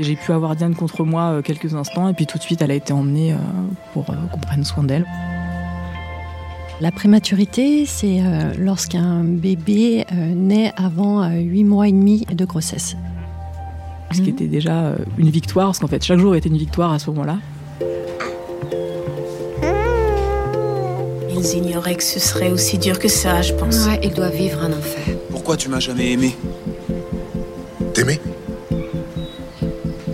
J'ai pu avoir Diane contre moi euh, quelques instants et puis tout de suite elle a été emmenée euh, pour euh, qu'on prenne soin d'elle. La prématurité, c'est lorsqu'un bébé naît avant euh, 8 mois et demi de grossesse. Ce qui était déjà une victoire, parce qu'en fait chaque jour était une victoire à ce moment-là. Ils ignoraient que ce serait aussi dur que ça, je pense. Ouais, il doit vivre un enfer. Pourquoi tu m'as jamais aimé? T'aimer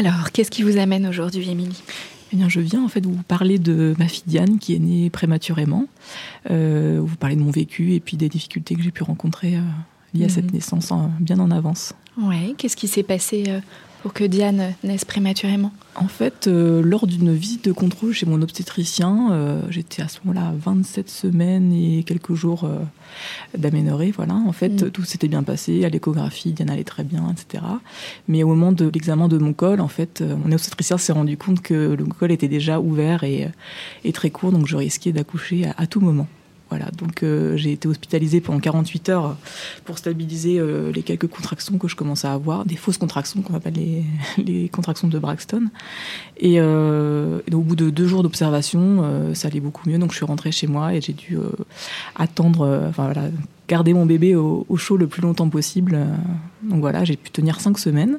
Alors, qu'est-ce qui vous amène aujourd'hui, Émilie? Eh bien, je viens en fait vous parler de ma fille Diane qui est née prématurément, euh, vous parler de mon vécu et puis des difficultés que j'ai pu rencontrer euh, liées à cette Mhm. naissance en- bien en avance. Ouais, qu'est-ce qui s'est passé euh, pour que Diane naisse prématurément En fait, euh, lors d'une visite de contrôle chez mon obstétricien, euh, j'étais à ce moment-là à 27 semaines et quelques jours euh, d'aménorrhée. Voilà. En fait, Mm. tout s'était bien passé. À l'échographie, Diane allait très bien, etc. Mais au moment de l'examen de mon col, en fait, euh, mon obstétricien s'est rendu compte que le col était déjà ouvert et, et très court, donc je risquais d'accoucher à, à tout moment. Voilà, donc euh, j'ai été hospitalisée pendant 48 heures pour stabiliser euh, les quelques contractions que je commençais à avoir, des fausses contractions qu'on appelle les, contractions de Braxton. Et, euh, et donc, au bout de deux jours d'observation, ça allait beaucoup mieux. Donc je suis rentrée chez moi et j'ai dû attendre, enfin voilà, garder mon bébé au, au chaud le plus longtemps possible. Euh, Donc voilà, j'ai pu tenir cinq semaines,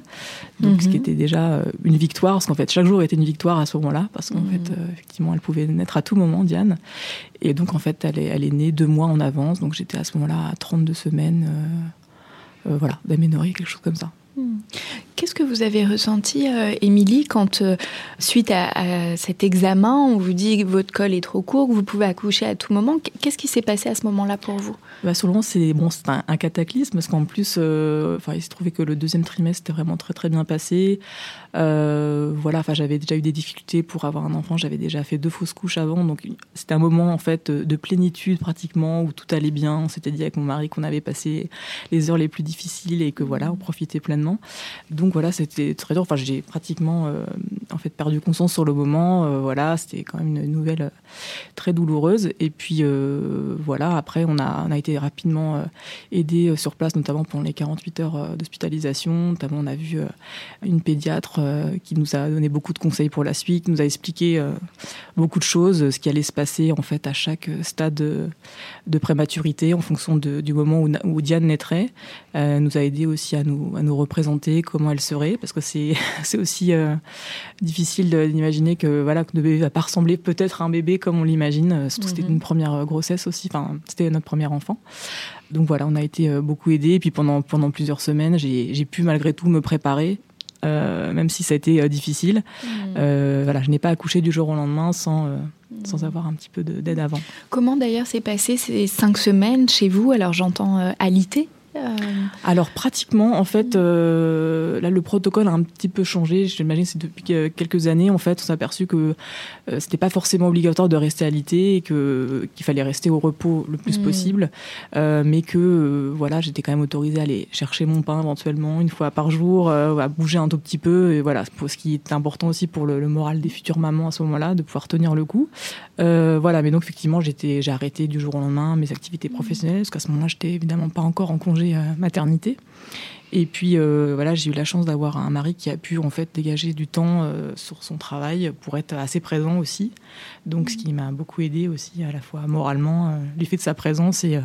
donc ce qui Mhm. était déjà euh, une victoire, parce qu'en fait chaque jour était une victoire à ce moment-là, parce qu'en Mhm. fait euh, effectivement elle pouvait naître à tout moment, Diane. Et donc en fait elle est, elle est née deux mois en avance, donc j'étais à ce moment-là à 32 semaines, euh, euh, voilà, d'aménorrhée, quelque chose comme ça. Qu'est-ce que vous avez ressenti, euh, Émilie, quand, euh, suite à, cet examen, on vous dit que votre col est trop court, que vous pouvez accoucher à tout moment? Qu'est-ce qui s'est passé à ce moment-là pour vous? Bah, sur le moment, c'est bon, un, un cataclysme parce qu'en plus, euh, il se trouvait que le deuxième trimestre était vraiment très très bien passé. Euh, voilà, enfin, j'avais déjà eu des difficultés pour avoir un enfant. J'avais déjà fait deux fausses couches avant, donc c'était un moment en fait de plénitude pratiquement où tout allait bien. On s'était dit avec mon mari qu'on avait passé les heures les plus difficiles et que voilà, on profitait pleinement. Donc voilà, c'était très dur. Enfin, j'ai pratiquement euh, en fait perdu conscience sur le moment. Euh, voilà, c'était quand même une nouvelle très douloureuse. Et puis voilà, après on a, on a été rapidement aidé sur place, notamment pendant les 48 heures d'hospitalisation. Notamment, on a vu une pédiatre euh, qui nous a donné beaucoup de conseils pour la suite, qui nous a expliqué euh, beaucoup de choses, ce qui allait se passer en fait à chaque stade de, de prématurité en fonction de- du moment où, Diane naîtrait. Euh, nous a aidé aussi à nous, à nous représenter comment elle serait, parce que c'est c'est aussi euh, difficile d'imaginer que voilà que le bébé va pas ressembler peut-être à un bébé comme on l'imagine. euh, Surtout que c'était Mhm. une première euh, grossesse aussi, enfin c'était notre premier enfant. Donc voilà, on a été euh, beaucoup aidés. Et puis pendant pendant plusieurs semaines, j'ai j'ai pu malgré tout me préparer. Euh, même si ça a été euh, difficile, Euh, voilà, je n'ai pas accouché du jour au lendemain sans, euh, sans avoir un petit peu de- d'aide avant. Comment d'ailleurs s'est passé ces cinq semaines chez vous? Alors j'entends euh, alité Alors pratiquement, en fait, là le protocole a un petit peu changé. J'imagine que c'est depuis quelques années, en fait, on s'est aperçu que c'était pas forcément obligatoire de rester alité et que qu'il fallait rester au repos le plus mm. possible, mais que voilà, j'étais quand même autorisée à aller chercher mon pain éventuellement une fois par jour, à bouger un tout petit peu, et voilà, ce qui est important aussi pour le, le moral des futures mamans à ce moment-là, de pouvoir tenir le coup. voilà, mais donc effectivement, j'étais, j'ai arrêté du jour au lendemain mes activités professionnelles, parce qu'à ce moment-là, j'étais évidemment pas encore en congé euh, maternité. Et puis euh, voilà, j'ai eu la chance d'avoir un mari qui a pu en fait dégager du temps euh, sur son travail pour être assez présent aussi. Donc ce qui m'a beaucoup aidé aussi à la fois moralement, l'effet de sa présence et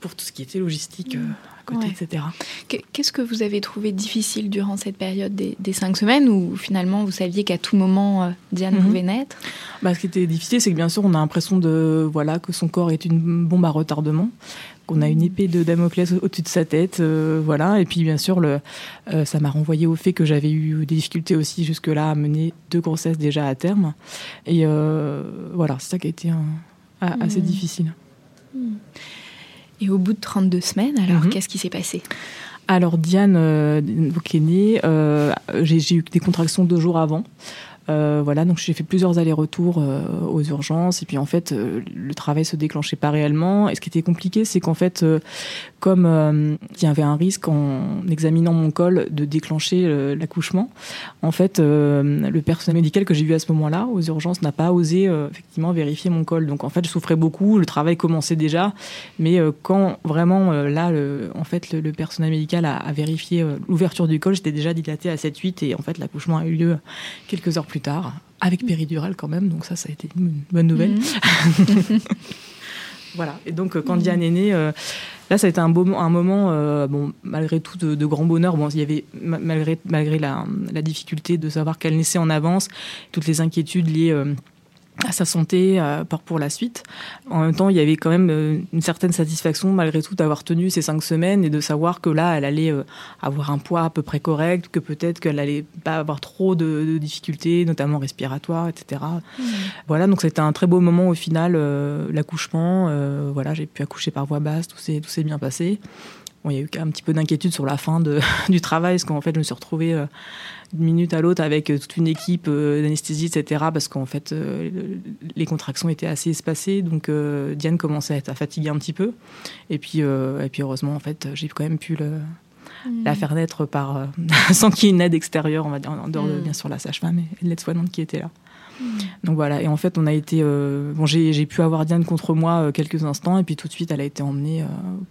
pour tout ce qui était logistique à côté, etc. Qu'est-ce que vous avez trouvé difficile durant cette période des, cinq semaines où finalement vous saviez qu'à tout moment Diane mhm. pouvait naître? Bah, Ce qui était difficile, c'est que bien sûr on a l'impression de voilà que son corps est une bombe à retardement qu'on a une épée de Damoclès au-dessus de sa tête, euh, voilà. Et puis bien sûr, le, euh, ça m'a renvoyé au fait que j'avais eu des difficultés aussi jusque-là à mener deux grossesses déjà à terme. Et euh, voilà, c'est ça qui a été assez mmh. difficile. Et au bout de 32 semaines, alors, mmh. qu'est-ce qui s'est passé? Alors Diane, euh, qui est née, j'ai eu des contractions deux jours avant. Euh, voilà, donc j'ai fait plusieurs allers-retours euh, aux urgences et puis en fait euh, le travail se déclenchait pas réellement. Et ce qui était compliqué, c'est qu'en fait, comme il y avait un risque en examinant mon col de déclencher l'accouchement, en fait le personnel médical que j'ai vu à ce moment-là aux urgences n'a pas osé effectivement vérifier mon col. Donc en fait je souffrais beaucoup, le travail commençait déjà, mais quand vraiment là, le, en fait le, personnel médical a, vérifié l'ouverture du col, j'étais déjà dilatée à 7-8 et en fait l'accouchement a eu lieu quelques heures plus tard, avec péridurale quand même, donc ça, ça a été une bonne nouvelle. Mhm. voilà, et donc euh, quand. Diane est née, euh, là, ça a été un, beau, un moment, euh, bon, malgré tout, de, grand bonheur. Bon, il y avait, malgré, malgré la, la difficulté de savoir qu'elle naissait en avance, toutes les inquiétudes liées à sa santé euh, pour la suite. En même temps, il y avait quand même euh, une certaine satisfaction malgré tout d'avoir tenu ces cinq semaines et de savoir que là, elle allait euh, avoir un poids à peu près correct, que peut-être qu'elle allait pas avoir trop de, difficultés, notamment respiratoires, etc. Mmh. Voilà, donc c'était un très beau moment au final, l'accouchement. voilà, j'ai pu accoucher par voie basse, tout s'est tout s'est bien passé. Bon, il y a eu un petit peu d'inquiétude sur la fin de, du travail, parce qu'en fait, je me suis retrouvée d'une minute à l'autre avec euh, toute une équipe euh, d'anesthésie, etc. Parce qu'en fait, euh, les contractions étaient assez espacées. Donc, Diane commençait à être fatiguée un petit peu. Et puis, et puis heureusement, en fait, j'ai quand même pu le, mmh. la faire naître par, sans qu'il y ait une aide extérieure, on va dire, en dehors de, mmh. bien sûr, la sage-femme et l'aide-soignante qui était là. Mmh. Donc voilà, et en fait, on a été. bon, j'ai pu avoir Diane contre moi quelques instants, et puis tout de suite, elle a été emmenée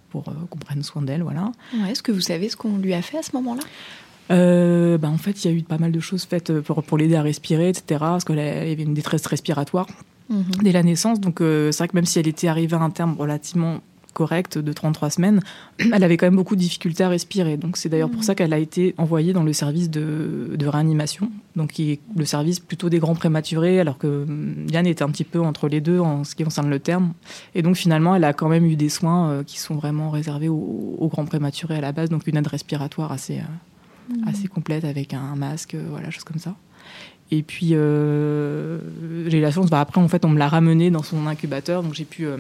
pour qu'on prenne soin d'elle. Voilà. Est-ce que vous savez ce qu'on lui a fait à ce moment-là? Euh, bah, en fait, il y a eu pas mal de choses faites euh, pour, pour l'aider à respirer, etc. Parce qu'elle avait une détresse respiratoire mhm. dès la naissance. Donc, euh, c'est vrai que même si elle était arrivée à un terme relativement correct de 33 semaines, elle avait quand même beaucoup de difficultés à respirer. Donc, c'est d'ailleurs pour mhm. ça qu'elle a été envoyée dans le service de, de, réanimation, donc qui est le service plutôt des grands prématurés, alors que Yann était un petit peu entre les deux en ce qui concerne le terme. Et donc, finalement, elle a quand même eu des soins qui sont vraiment réservés aux, aux grands prématurés à la base, donc une aide respiratoire assez assez complète avec un masque, euh, voilà, chose comme ça. Et puis euh, j'ai eu la chance, bah, après en fait on me l'a ramenée dans son incubateur, donc j'ai pu euh,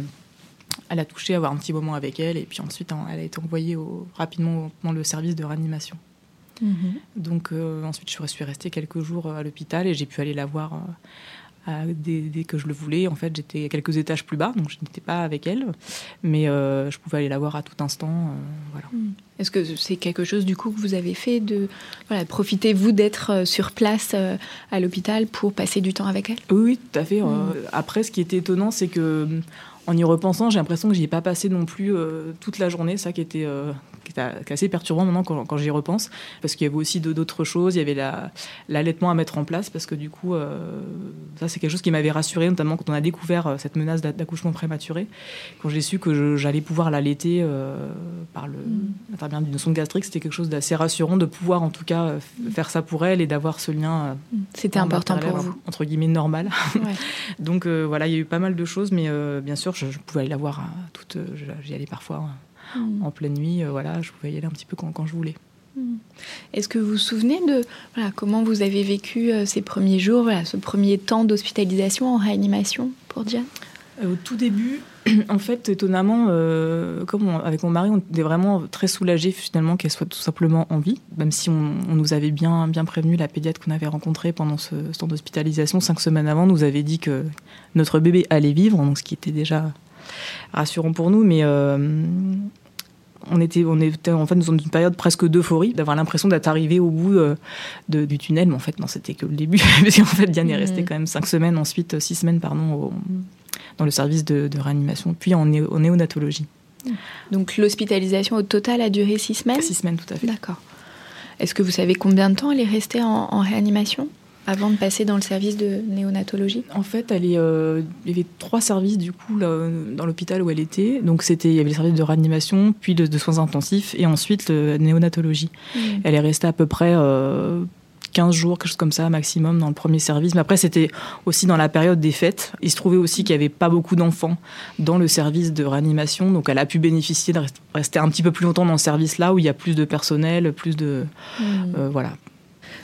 la toucher, avoir un petit moment avec elle, et puis ensuite elle a été envoyée au, rapidement dans le service de réanimation. Mhm. Donc ensuite je suis restée quelques jours à l'hôpital et j'ai pu aller la voir dès, que je le voulais. En fait, j'étais quelques étages plus bas, donc je n'étais pas avec elle, mais euh, je pouvais aller la voir à tout instant. Euh, voilà. Hmm. Est-ce que c'est quelque chose du coup que vous avez fait de voilà, profitez-vous d'être euh, sur place à l'hôpital pour passer du temps avec elle? Oui, tout à fait. Hmm. Après, ce qui était étonnant, c'est que en y repensant, j'ai l'impression que j'y ai pas passé non plus toute la journée, ça qui était qui est assez perturbant maintenant quand, j'y repense, parce qu'il y avait aussi d'autres choses. Il y avait l'allaitement à mettre en place, parce que du coup, euh, ça c'est quelque chose qui m'avait rassuré, notamment quand on a découvert euh, cette menace d'accouchement prématuré, quand j'ai su que j'allais pouvoir l'allaiter euh, par le mm. d'une sonde gastrique, c'était quelque chose d'assez rassurant de pouvoir en tout cas faire ça pour elle et d'avoir ce lien. Mm. c'était important pour vous. Entre guillemets normal. Donc voilà, il y a eu pas mal de choses, mais bien sûr, je, pouvais aller la voir toute. J'y allais parfois Mm. en pleine nuit. Euh, voilà, je pouvais y aller un petit peu quand, je voulais. Mm. Est-ce que vous vous souvenez de voilà, comment vous avez vécu euh, ces premiers jours, voilà, ce premier temps d'hospitalisation en réanimation pour Diane? Au tout début, en fait, étonnamment, euh, comme on- avec mon mari, on était vraiment très soulagés finalement qu'elle soit tout simplement en vie, même si on, on nous avait bien, bien prévenu, la pédiatre qu'on avait rencontrée pendant ce, ce temps d'hospitalisation, cinq semaines avant, nous avait dit que notre bébé allait vivre, donc ce qui était déjà rassurant pour nous, mais euh, on était, on était en fait dans une période presque d'euphorie, d'avoir l'impression d'être arrivé au bout euh, de- du tunnel, mais en fait non, c'était que le début, parce qu'en fait Diane est restée Mhm. quand même cinq semaines, ensuite six semaines pardon, au- dans le service de, de réanimation, puis en, néo- en néonatologie. Donc l'hospitalisation au total a duré six semaines Six semaines tout à fait. D'accord. Est-ce que vous savez combien de temps elle est restée en, en réanimation? Avant de passer dans le service de néonatologie? En fait, elle est, euh, il y avait trois services du coup là, dans l'hôpital où elle était. Donc c'était, il y avait le service de réanimation, puis de, de soins intensifs, et ensuite le néonatologie. Elle est restée à peu près euh, 15 jours, quelque chose comme ça, maximum, dans le premier service. Mais après, c'était aussi dans la période des fêtes. Il se trouvait aussi qu'il n'y avait pas beaucoup d'enfants dans le service de réanimation. Donc, elle a pu bénéficier de rest- rester un petit peu plus longtemps dans le service là où il y a plus de personnel, plus de. euh, voilà.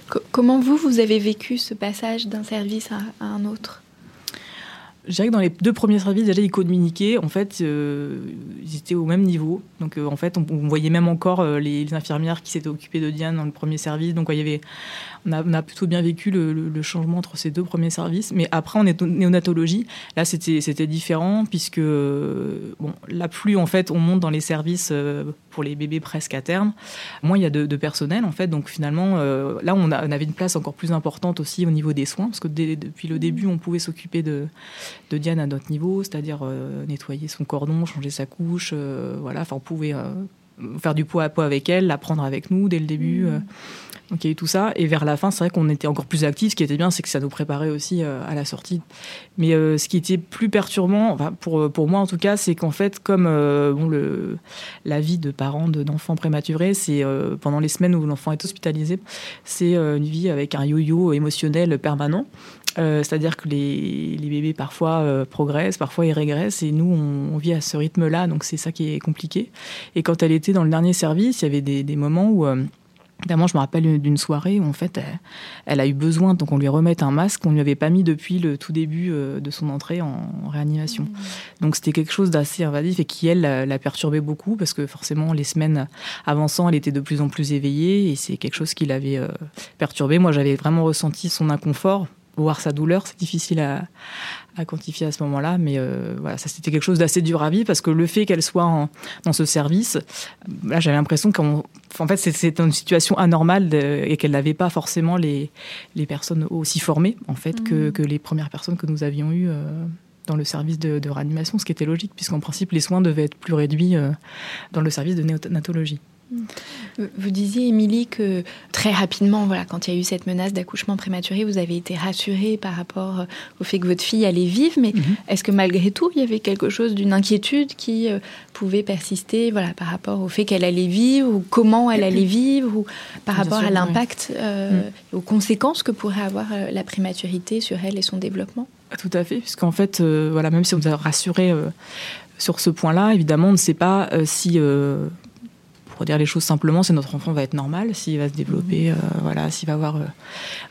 Co- comment vous, vous avez vécu ce passage d'un service à, un autre? Je dirais que dans les deux premiers services, déjà, ils communiquaient. En fait, euh, ils étaient au même niveau. Donc, euh, en fait, on, on voyait même encore euh, les, les infirmières qui s'étaient occupées de Diane dans le premier service. Donc, il y avait, on, a, on a plutôt bien vécu le, le- le changement entre ces deux premiers services. Mais après, en néonatologie, là, c'était différent puisque, euh, bon, là, plus en fait, on monte dans les services euh, pour les bébés presque à terme, moins il y a de, de personnel, en fait. Donc, finalement, euh, là, on, a- on avait une place encore plus importante aussi au niveau des soins parce que dès- depuis le début, on pouvait s'occuper de de Diane à notre niveau, c'est-à-dire nettoyer son cordon, changer sa couche, voilà, enfin on pouvait faire du pot à pot avec elle, la prendre avec nous dès le début. euh. Donc il y a eu tout ça, et vers la fin, c'est vrai qu'on était encore plus actifs. Ce qui était bien, c'est que ça nous préparait aussi euh, à la sortie. Mais euh, ce qui était plus perturbant, enfin, pour, pour moi en tout cas, c'est qu'en fait, comme euh, bon, le, la vie de parents de- d'enfants prématurés, c'est euh, pendant les semaines où l'enfant est hospitalisé, c'est euh, une vie avec un yo-yo émotionnel permanent. Euh, C'est-à-dire que les, les bébés parfois euh, progressent, parfois ils régressent, et nous on, vit à ce rythme-là, donc c'est ça qui est compliqué. Et quand elle était dans le dernier service, il y avait des, moments où, euh, notamment, je me rappelle d'une soirée où en fait elle, elle a eu besoin, donc on lui remette un masque qu'on lui avait pas mis depuis le tout début euh, de son entrée en, réanimation. Donc c'était quelque chose d'assez invasif et qui elle la, perturbait beaucoup parce que forcément les semaines avançant, elle était de plus en plus éveillée et c'est quelque chose qui l'avait euh, perturbée. Moi j'avais vraiment ressenti son inconfort voir sa douleur, c'est difficile à, à quantifier à ce moment-là, mais euh, voilà, ça c'était quelque chose d'assez dur à vivre parce que le fait qu'elle soit en- dans ce service, là j'avais l'impression qu'en en fait c'était une situation anormale de- et qu'elle n'avait pas forcément les, les personnes aussi formées en fait que, que les premières personnes que nous avions eues. euh, dans le service de, de réanimation, ce qui était logique, puisqu'en principe, les soins devaient être plus réduits euh, dans le service de néonatologie. Vous- Vous disiez, Émilie, que très rapidement, voilà, quand il y a eu cette menace d'accouchement prématuré, vous avez été rassurée par rapport euh, au fait que votre fille allait vivre. Mais est-ce que malgré tout, il y avait quelque chose d'une inquiétude qui euh, pouvait persister voilà, par rapport au fait qu'elle allait vivre, ou comment elle allait vivre, ou par Bien rapport sûr, à oui. l'impact, euh, aux conséquences que pourrait avoir la prématurité sur elle et son développement? Tout à fait, puisqu'en fait, euh, voilà, même si on nous a rassuré sur ce point-là, évidemment, on ne sait pas si, pour dire les choses simplement, si notre enfant va être normal, s'il va se développer, euh, voilà, s'il va avoir euh,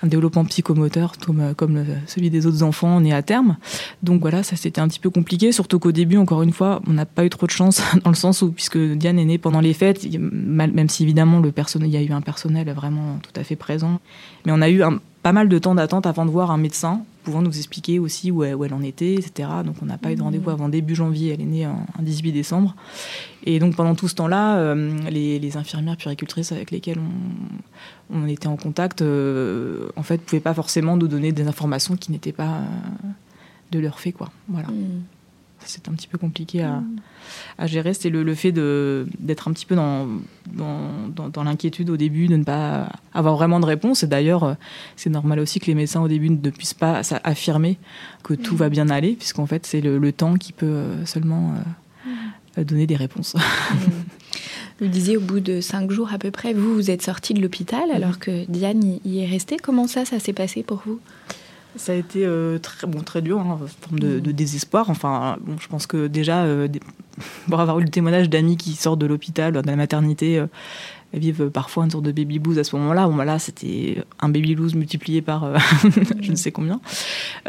un développement psychomoteur comme, euh, celui des autres enfants né à terme. Donc voilà, ça c'était un petit peu compliqué, surtout qu'au début, encore une fois, on n'a pas eu trop de chance dans le sens où, puisque Diane est née pendant les fêtes, même si évidemment le personnel, il y a eu un personnel vraiment tout à fait présent, mais on a eu un- pas mal de temps d'attente avant de voir un médecin pouvant nous expliquer aussi où elle, où elle en était, etc. Donc on n'a pas eu de rendez-vous avant début janvier, elle est née en, en 18 décembre. Et donc pendant tout ce temps-là, euh, les, les infirmières puéricultrices avec lesquelles on, on était en contact, euh, en fait, pouvaient pas forcément nous donner des informations qui n'étaient pas euh, de leur fait, quoi. Voilà. C'est un petit peu compliqué à, à gérer. C'est le, le fait d'être un petit peu dans, dans, dans- dans l'inquiétude au début, de ne pas avoir vraiment de réponse. Et d'ailleurs, euh, c'est normal aussi que les médecins au début ne puissent pas affirmer que tout va bien aller, puisqu'en fait, c'est le, le temps qui peut euh, seulement euh, donner des réponses. Vous disiez au bout de cinq jours à peu près, vous, vous êtes sortie de l'hôpital alors que Diane y, y est restée. Comment ça, ça s'est passé pour vous? Ça a été euh, très, bon, très dur, hein, forme de, désespoir. Enfin, je pense que déjà, euh, pour avoir eu le témoignage d'amis qui sortent de l'hôpital, de la maternité, euh, vivent parfois une sorte de baby blues à ce moment-là. Bon, bah là, c'était un baby blues multiplié par euh, je ne sais combien.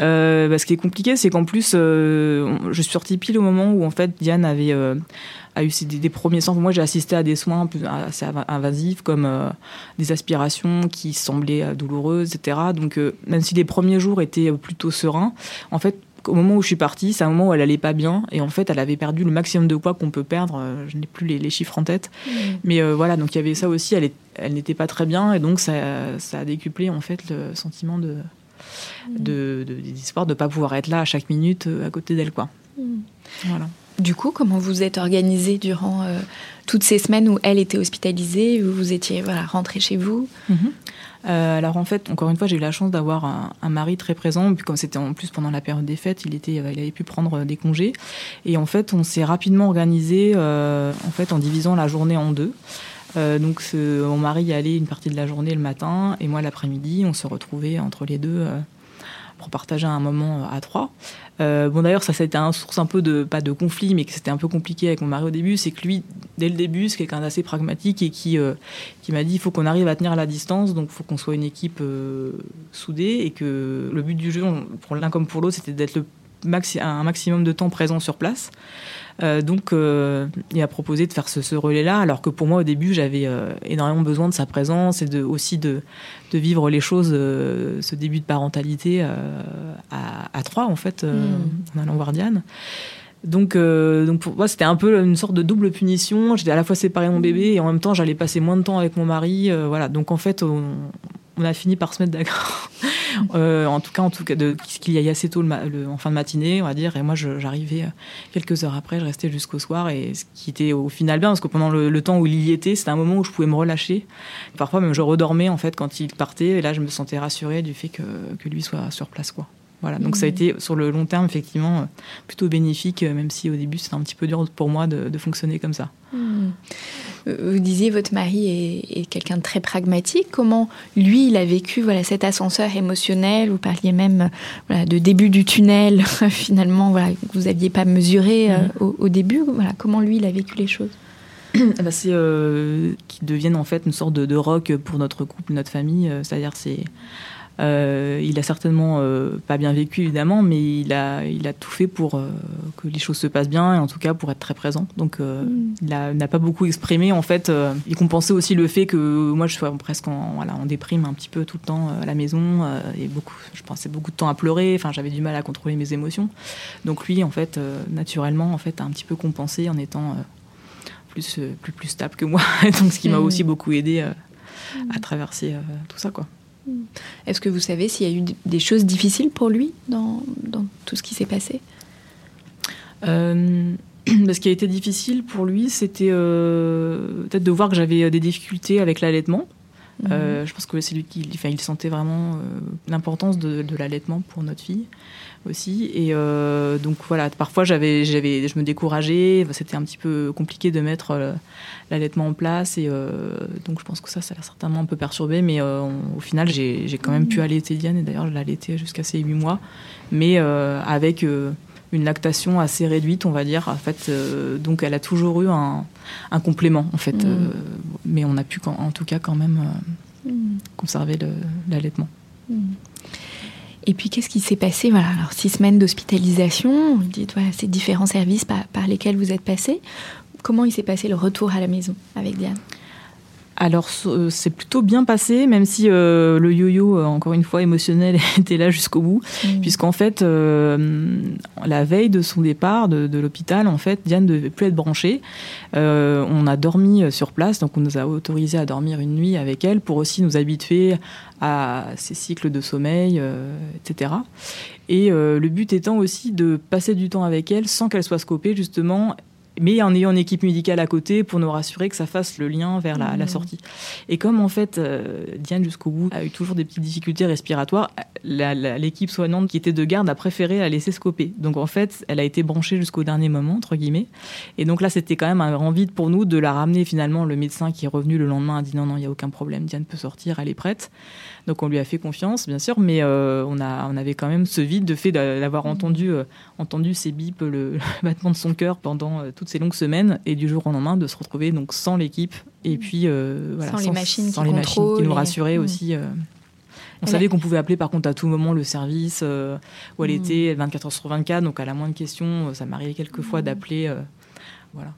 Euh, bah, ce qui est compliqué, c'est qu'en plus, euh, je suis sortie pile au moment où en fait Diane avait a eu des, premiers soins. Moi, j'ai assisté à des soins assez invasifs, comme des aspirations qui semblaient douloureuses, etc. Donc, même si les premiers jours étaient plutôt sereins, en fait, au moment où je suis partie, c'est un moment où elle allait pas bien et en fait elle avait perdu le maximum de poids qu'on peut perdre. Euh, je n'ai plus les, chiffres en tête, mmh. mais euh, voilà donc il y avait ça aussi. Elle, elle n'était pas très bien et donc ça, ça, a décuplé en fait le sentiment de mmh. de, de, de, pas pouvoir être là à chaque minute euh, à côté d'elle quoi. Mmh. Voilà. Du coup, comment vous êtes organisé durant toutes ces semaines où elle était hospitalisée, où vous étiez voilà, rentré chez vous? Euh, alors en fait, encore une fois, j'ai eu la chance d'avoir un, mari très présent. Puis comme c'était en plus pendant la période des fêtes, il était, euh, il avait pu prendre des congés. Et en fait, on s'est rapidement organisé euh, en fait en divisant la journée en deux. donc mon mari y allait une partie de la journée le matin et moi l'après-midi. On se retrouvait entre les deux pour partager un moment à trois. Euh, bon d'ailleurs ça c'était un source un peu de pas de conflit mais que c'était un peu compliqué avec mon mari au début, c'est que lui dès le début c'est quelqu'un d'assez pragmatique et qui euh, qui m'a dit il faut qu'on arrive à tenir la distance donc il faut qu'on soit une équipe euh, soudée et que le but du jeu pour l'un comme pour l'autre c'était d'être le maxi un maximum de temps présent sur place. Euh, donc, euh, il a proposé de faire ce, relais-là, alors que pour moi, au début, j'avais euh, énormément besoin de sa présence et de, aussi de, de vivre les choses, ce début de parentalité à, à, trois, en fait, mm. en allant voir Diane. Donc, donc pour moi, c'était un peu une sorte de double punition. J'étais à la fois séparée de mon bébé et en même temps, j'allais passer moins de temps avec mon mari. voilà. Donc, en fait, on, on a fini par se mettre d'accord. Euh, en tout cas, en tout cas, de qu'il y ait assez tôt en fin de matinée, on va dire. Et moi, j'arrivais euh, quelques heures après, je restais jusqu'au soir, et ce qui était au final bien, parce que pendant le, temps où il y était, c'était un moment où je pouvais me relâcher. Parfois, même je redormais en fait quand il partait, et là, je me sentais rassurée du fait que, que lui soit sur place, quoi. Voilà, donc ça a mmh. été sur le long terme effectivement euh, plutôt bénéfique, même si au début c'était un petit peu dur pour moi de, fonctionner comme ça. Mmh. Euh, vous disiez votre mari est, quelqu'un de très pragmatique. Comment lui, il a vécu voilà cet ascenseur émotionnel? Vous parliez même voilà, de début du tunnel, finalement, voilà, que vous n'aviez pas mesuré euh, mhm. au, début. Voilà, comment lui, il a vécu les choses? Ben, C'est euh, qu'il devienne en fait une sorte de, de rock pour notre couple, notre famille. C'est-à-dire c'est euh, il a certainement euh, pas bien vécu évidemment, mais il a, il a tout fait pour euh, que les choses se passent bien et en tout cas pour être très présent. Donc mm. il n'a pas beaucoup exprimé en fait. il compensait aussi le fait que moi je sois presque en, voilà, en déprime un petit peu tout le temps à la maison et beaucoup, je passais beaucoup de temps à pleurer. Enfin j'avais du mal à contrôler mes émotions. Donc lui en fait naturellement en fait a un petit peu compensé en étant plus, plus, plus stable que moi. Donc ce qui m'a mm. aussi beaucoup aidé à traverser tout ça quoi. Est-ce que vous savez s'il y a eu des choses difficiles pour lui dans, tout ce qui s'est passé? Euh, Ce qui a été difficile pour lui, c'était euh, peut-être de voir que j'avais euh, des difficultés avec l'allaitement. Mhm. je pense que c'est lui qui enfin, il sentait vraiment l'importance de, de l'allaitement pour notre fille aussi. Et euh, donc voilà, parfois j'avais, j'avais, je me décourageais. C'était un petit peu compliqué de mettre euh, l'allaitement en place. Et euh, donc je pense que ça, ça l'a certainement un peu perturbé. Mais au final, j'ai, quand même pu allaiter Diane. Et d'ailleurs, je jusqu'à ses 8 mois. Mais avec une lactation assez réduite, on va dire. En fait, donc elle a toujours eu un, complément, en fait. Mm. mais on a pu, en, tout cas, quand même mm. conserver l'allaitement. Mm. Et puis, qu'est-ce qui s'est passé Voilà, alors six semaines d'hospitalisation, dites, ces différents services par, par lesquels vous êtes passé. Comment il s'est passé le retour à la maison avec Diane? Alors euh, c'est plutôt bien passé, même si euh, le yo-yo, euh, encore une fois émotionnel, était là jusqu'au bout, mmh. puisqu'en fait la veille de son départ de, de l'hôpital, en fait Diane ne devait plus être branchée. on a dormi sur place, donc on nous a autorisé à dormir une nuit avec elle pour aussi nous habituer à ses cycles de sommeil, etc. Et le but étant aussi de passer du temps avec elle sans qu'elle soit scopée justement mais en ayant une équipe médicale à côté pour nous rassurer que ça fasse le lien vers la, mmh. sortie. Et comme en fait euh, Diane jusqu'au bout a eu toujours des petites difficultés respiratoires, l'équipe soignante qui était de garde a préféré la laisser scoper. Donc en fait, elle a été branchée jusqu'au dernier moment entre guillemets. Et donc là, c'était quand même un grand vide pour nous de la ramener finalement. Le médecin qui est revenu le lendemain a dit non non, il y a aucun problème, Diane peut sortir, elle est prête. Donc on lui a fait confiance, bien sûr, mais euh, on, a, on avait quand même ce vide de fait d'avoir entendu, euh, entendu ses bips, le, battement de son cœur pendant toute toutes ces longues semaines et du jour au lendemain de se retrouver donc sans l'équipe et puis voilà, sans, les machines sans qui, les machines qui nous rassuraient Mm. aussi. On savait qu'on pouvait appeler par contre à tout moment le service euh, où elle était 24 heures sur 24, donc à la moindre question, ça m'arrivait quelques fois Mm. d'appeler. euh, voilà.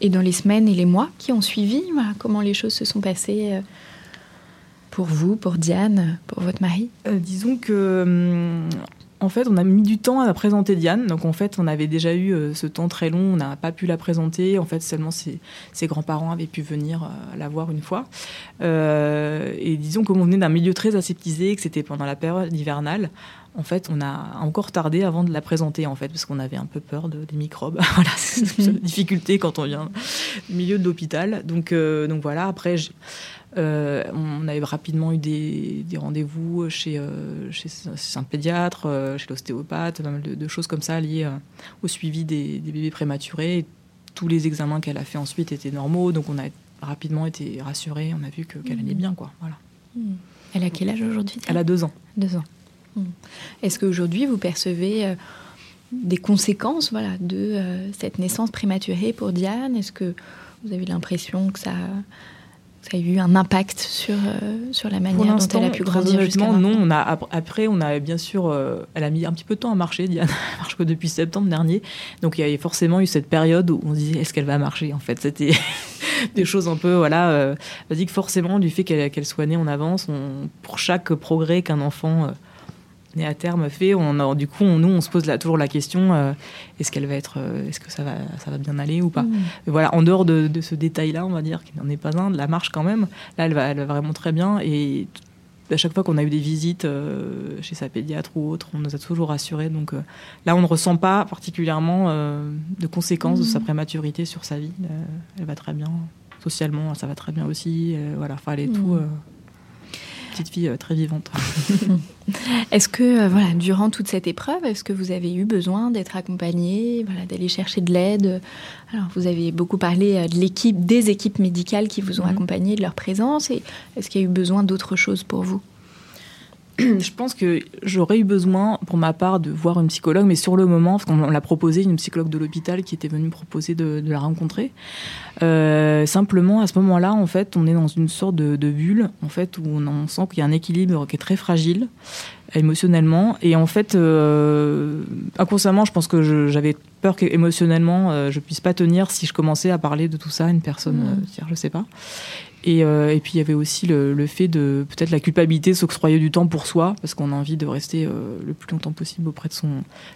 Et dans les semaines et les mois qui ont suivi, voilà, comment les choses se sont passées euh, pour vous, pour Diane, pour votre mari Euh, Disons que. hum, en fait, on a mis du temps à présenter Diane. Donc, en fait, on avait déjà eu euh, ce temps très long. On n'a pas pu la présenter. En fait, seulement ses, ses grands-parents avaient pu venir euh, la voir une fois. Euh, et disons qu'on venait d'un milieu très aseptisé, que c'était pendant la période hivernale. En fait, on a encore tardé avant de la présenter, en fait, parce qu'on avait un peu peur de, des microbes. voilà, c'est une difficulté quand on vient du milieu de l'hôpital. Donc, euh, donc voilà, après, euh, on avait rapidement eu des, des rendez-vous chez, euh, chez, chez un pédiatre, euh, chez l'ostéopathe, pas mal de, de choses comme ça liées euh, au suivi des, des bébés prématurés. Et tous les examens qu'elle a fait ensuite étaient normaux, donc on a rapidement été rassurés. On a vu que- qu'elle allait bien, quoi. Voilà. Elle a quel âge aujourd'hui Elle a deux ans. Deux ans. Hmm. Est-ce qu'aujourd'hui, vous percevez euh, des conséquences voilà, de euh, cette naissance prématurée pour Diane? Est-ce que vous avez l'impression que ça, ça a eu un impact sur, euh, sur la manière dont elle a pu grandir jusqu'à non. On a, après, on a bien sûr, euh, elle a mis un petit peu de temps à marcher, Diane. Elle marche que depuis septembre dernier. Donc il y a forcément eu cette période où on se disait, est-ce qu'elle va marcher En fait, c'était des choses un peu, voilà. Euh, dit que forcément, du fait qu'elle soit née en avance, on, pour chaque progrès qu'un enfant né à terme fait, on a, du coup, on- nous, on se pose là, toujours la question euh, est-ce qu'elle va être, euh, est-ce que ça va, ça va bien aller ou pas Mm. Et voilà, en dehors de, de ce détail-là, on va dire, qui n'en est pas un, de la marche quand même, là, elle va, elle va vraiment très bien. Et à chaque fois qu'on a eu des visites euh, chez sa pédiatre ou autre, on nous a toujours rassurés. Donc là, on ne ressent pas particulièrement de conséquences de sa prématurité sur sa vie. Elle va très bien. Socialement, ça va très bien aussi. Voilà, enfin, elle est tout. Petite fille euh, très vivante. Est-ce que, euh, voilà, durant toute cette épreuve, est-ce que vous avez eu besoin d'être accompagné, voilà, d'aller chercher de l'aide? Alors, vous avez beaucoup parlé euh, de l'équipe, des équipes médicales qui vous ont Mhm. accompagné, de leur présence. Et est-ce qu'il y a eu besoin d'autre chose pour vous? je pense que j'aurais eu besoin, pour ma part, de voir une psychologue, mais sur le moment, parce qu'on l'a proposé, une psychologue de l'hôpital qui était venue proposer de, la rencontrer. Euh, simplement, à ce moment-là, en fait, on est dans une sorte de, bulle, en fait, où on sent qu'il y a un équilibre qui est très fragile émotionnellement. Et en fait, euh, inconsciemment, je pense que j'avais peur qu'émotionnellement, euh, je puisse pas tenir si je commençais à parler de tout ça à une personne, Mhm. euh, je sais pas. Et, euh, et puis il y avait aussi le, le fait de peut-être la culpabilité de s'octroyer du temps pour soi, parce qu'on a envie de rester euh, le plus longtemps possible auprès de son,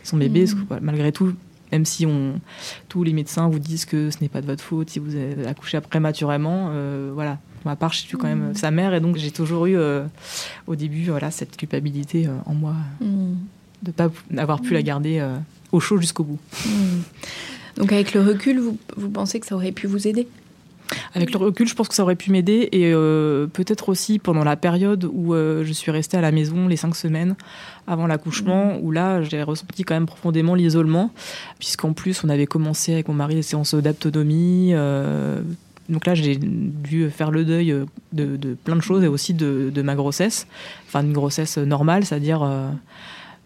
son bébé. Parce que, voilà, malgré tout, même si on, tous les médecins vous disent que ce n'est pas de votre faute si vous avez accouché prématurément, euh, voilà. Pour ma part, je suis quand même Mhm. sa mère, et donc j'ai toujours eu euh, au début voilà, cette culpabilité euh, en moi Hmm. de ne pas avoir pu la garder euh, au chaud jusqu'au bout. Donc, avec le recul, vous, vous pensez que ça aurait pu vous aider? Avec le recul, je pense que ça aurait pu m'aider et euh, peut-être aussi pendant la période où euh, je suis restée à la maison les cinq semaines avant l'accouchement, où là j'ai ressenti quand même profondément l'isolement, puisqu'en plus on avait commencé avec mon mari des séances d'autonomie. euh, donc là j'ai dû faire le deuil de, de plein de choses et aussi de, de ma grossesse, enfin une grossesse normale, c'est-à-dire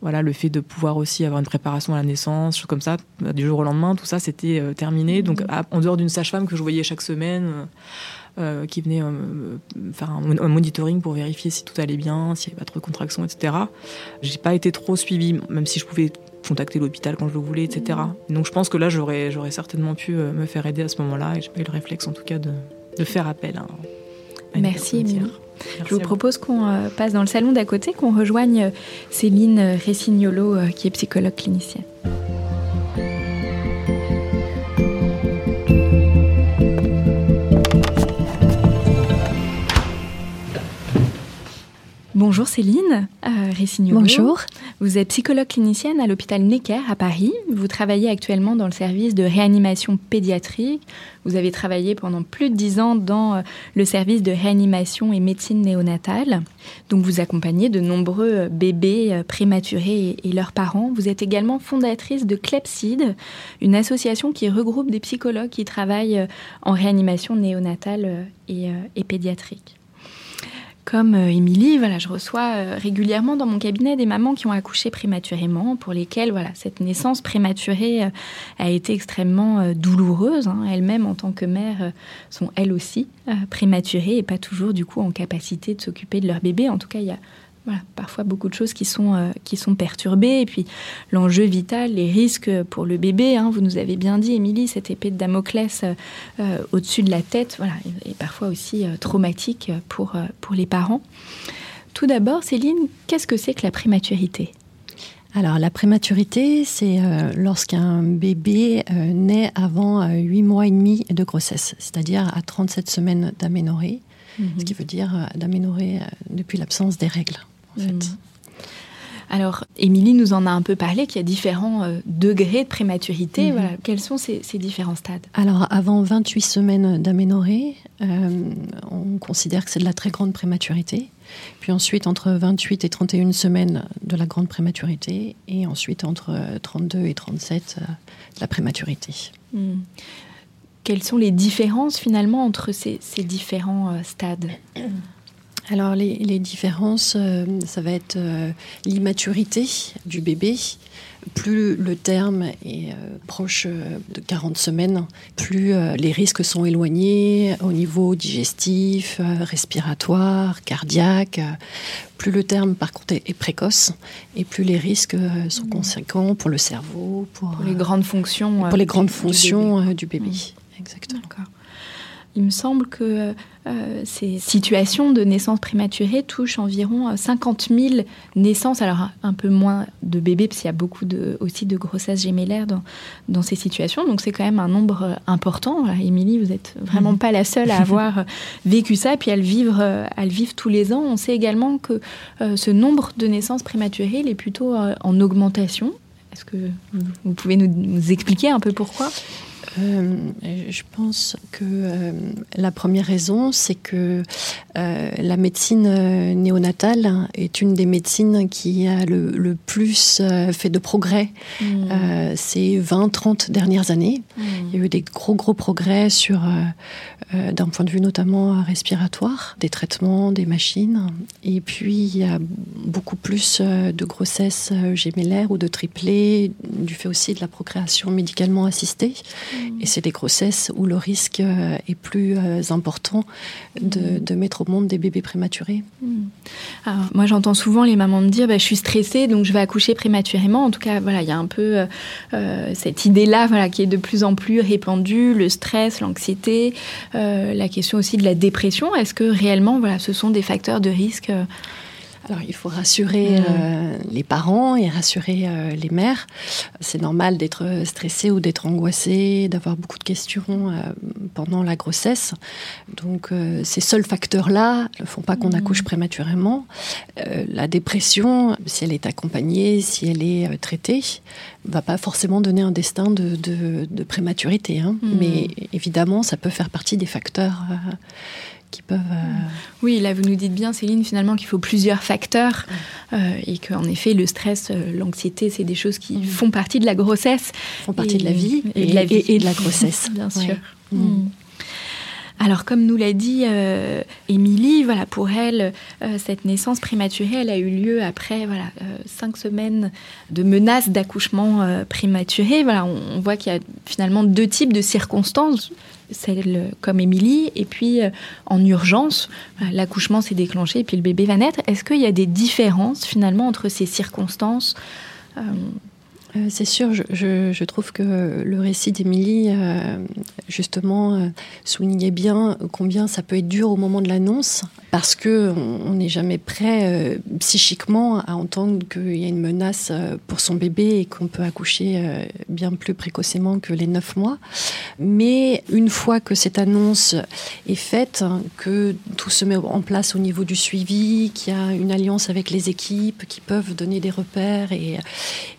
voilà, le fait de pouvoir aussi avoir une préparation à la naissance, choses comme ça, du jour au lendemain, tout ça, c'était euh, terminé. Donc, à- en dehors d'une sage-femme que je voyais chaque semaine, euh, euh, qui venait euh, faire un, un monitoring pour vérifier si tout allait bien, s'il n'y avait pas trop de contractions, etc. J'ai pas été trop suivie, même si je pouvais contacter l'hôpital quand je le voulais, etc. Donc, je pense que là, j'aurais, j'aurais certainement pu me faire aider à ce moment-là, et j'ai pas eu le réflexe, en tout cas, de, de faire appel à, à une Merci, Émilie. Je vous propose qu'on euh, passe dans le salon d'à côté, qu'on rejoigne euh, Céline euh, Ressignolo, euh, qui est psychologue clinicienne. Bonjour Céline euh, Ressignolo. Bonjour. Vous êtes psychologue clinicienne à l'hôpital Necker à Paris. Vous travaillez actuellement dans le service de réanimation pédiatrique. Vous avez travaillé pendant plus de dix ans dans euh, le service de réanimation et médecine néonatale. Donc vous accompagnez de nombreux euh, bébés euh, prématurés et, leurs parents. Vous êtes également fondatrice de Clepside, une association qui regroupe des psychologues qui travaillent en réanimation néonatale et, et pédiatrique. Comme euh, Émilie, voilà, je reçois euh, régulièrement dans mon cabinet des mamans qui ont accouché prématurément, pour lesquelles voilà, cette naissance prématurée euh, a été extrêmement douloureuse. Hein. Elles-mêmes, en tant que mères, sont elles aussi prématurées et pas toujours du coup en capacité de s'occuper de leur bébé. En tout cas, il y a voilà, parfois beaucoup de choses qui sont, euh, qui sont perturbées. Et puis l'enjeu vital, les risques pour le bébé, hein, vous nous avez bien dit, Émilie, cette épée de Damoclès euh, euh, au-dessus de la tête, voilà, et, parfois aussi traumatique pour, pour les parents. Tout d'abord, Céline, qu'est-ce que c'est que la prématurité? Alors la prématurité, c'est lorsqu'un bébé naît avant 8 mois et demi de grossesse, c'est-à-dire à 37 semaines d'aménorrhée, ce qui veut dire d'aménorrhée depuis l'absence des règles. Mm. Alors, Émilie nous en a un peu parlé, qu'il y a différents euh, degrés de prématurité. Mm-hmm. Quels sont ces, différents stades? Alors, avant 28 semaines d'aménorrhée, euh, on considère que c'est de la très grande prématurité. Puis ensuite, entre 28 et 31 semaines de la grande prématurité. Et ensuite, entre 32 et 37, euh, de la prématurité. Mm. Quelles sont les différences finalement entre ces, ces différents stades? alors les, différences, euh, ça va être euh, l'immaturité du bébé. Plus le terme est euh, proche de 40 semaines, plus les risques sont éloignés au niveau digestif, respiratoire, cardiaque. Plus le terme, par contre, est, précoce et plus les risques sont mmh. conséquents pour le cerveau, pour, les grandes fonctions, pour les grandes fonctions du bébé. Mmh. Exactement. Il me semble que euh, ces situations de naissance prématurée touchent environ 50 euh, 000 naissances, alors un peu moins de bébés, parce qu'il y a beaucoup de, aussi de grossesses gémellaires dans, dans ces situations. Donc c'est quand même un nombre euh, important. Émilie, vous n'êtes vraiment mhm. pas la seule à avoir vécu ça, puis à le, vivre, à le vivre tous les ans. On sait également que ce nombre de naissances prématurées il est plutôt en augmentation. Est-ce que vous pouvez nous expliquer un peu pourquoi? Euh, je pense que euh, la première raison, c'est que euh, la médecine néonatale est une des médecines qui a le, plus fait de progrès mmh. ces 20-30 dernières années. Mmh. Il y a eu des gros, gros progrès sur, d'un point de vue notamment respiratoire, des traitements, des machines. Et puis, il y a beaucoup plus de grossesses gémellaires ou de triplés, du fait aussi de la procréation médicalement assistée. Mmh. Et c'est des grossesses où le risque euh, est plus euh, important de, mettre au monde des bébés prématurés. Mm. Moi, j'entends souvent les mamans me dire bah, Je suis stressée, donc je vais accoucher prématurément. En tout cas, voilà, il y a un peu euh, cette idée-là voilà, qui est de plus en plus répandue le stress, l'anxiété, la question aussi de la dépression. Est-ce que réellement, voilà, ce sont des facteurs de risque alors, il faut rassurer euh, les parents et rassurer euh, les mères. C'est normal d'être stressé ou d'être angoissé, d'avoir beaucoup de questions euh, pendant la grossesse. Donc, ces seuls facteurs-là ne font pas qu'on accouche prématurément. la dépression, si elle est accompagnée, si elle est traitée, va pas forcément donner un destin de, de, prématurité. Hein. Mm. Mais évidemment, ça peut faire partie des facteurs qui peuvent. Euh, oui, là vous nous dites bien, Céline, finalement qu'il faut plusieurs facteurs euh, et qu'en effet le stress, euh, l'anxiété, c'est des choses qui font partie de la grossesse, font partie de la vie et, de la vie et, de la grossesse, bien sûr. Mm. Alors, comme nous l'a dit Émilie, voilà, pour elle, cette naissance prématurée, elle a eu lieu après voilà, cinq semaines de menaces d'accouchement prématuré. Voilà, on voit qu'il y a finalement deux types de circonstances celle comme Émilie, et puis euh, en urgence, l'accouchement s'est déclenché et puis le bébé va naître. Est-ce qu'il y a des différences finalement entre ces circonstances euh, euh, c'est sûr, je, trouve que le récit d'Émilie, justement, soulignait bien combien ça peut être dur au moment de l'annonce, parce que on n'est jamais prêt psychiquement à entendre qu'il y a une menace pour son bébé et qu'on peut accoucher bien plus précocement que les neuf mois. Mais une fois que cette annonce est faite, que tout se met en place au niveau du suivi, qu'il y a une alliance avec les équipes qui peuvent donner des repères et,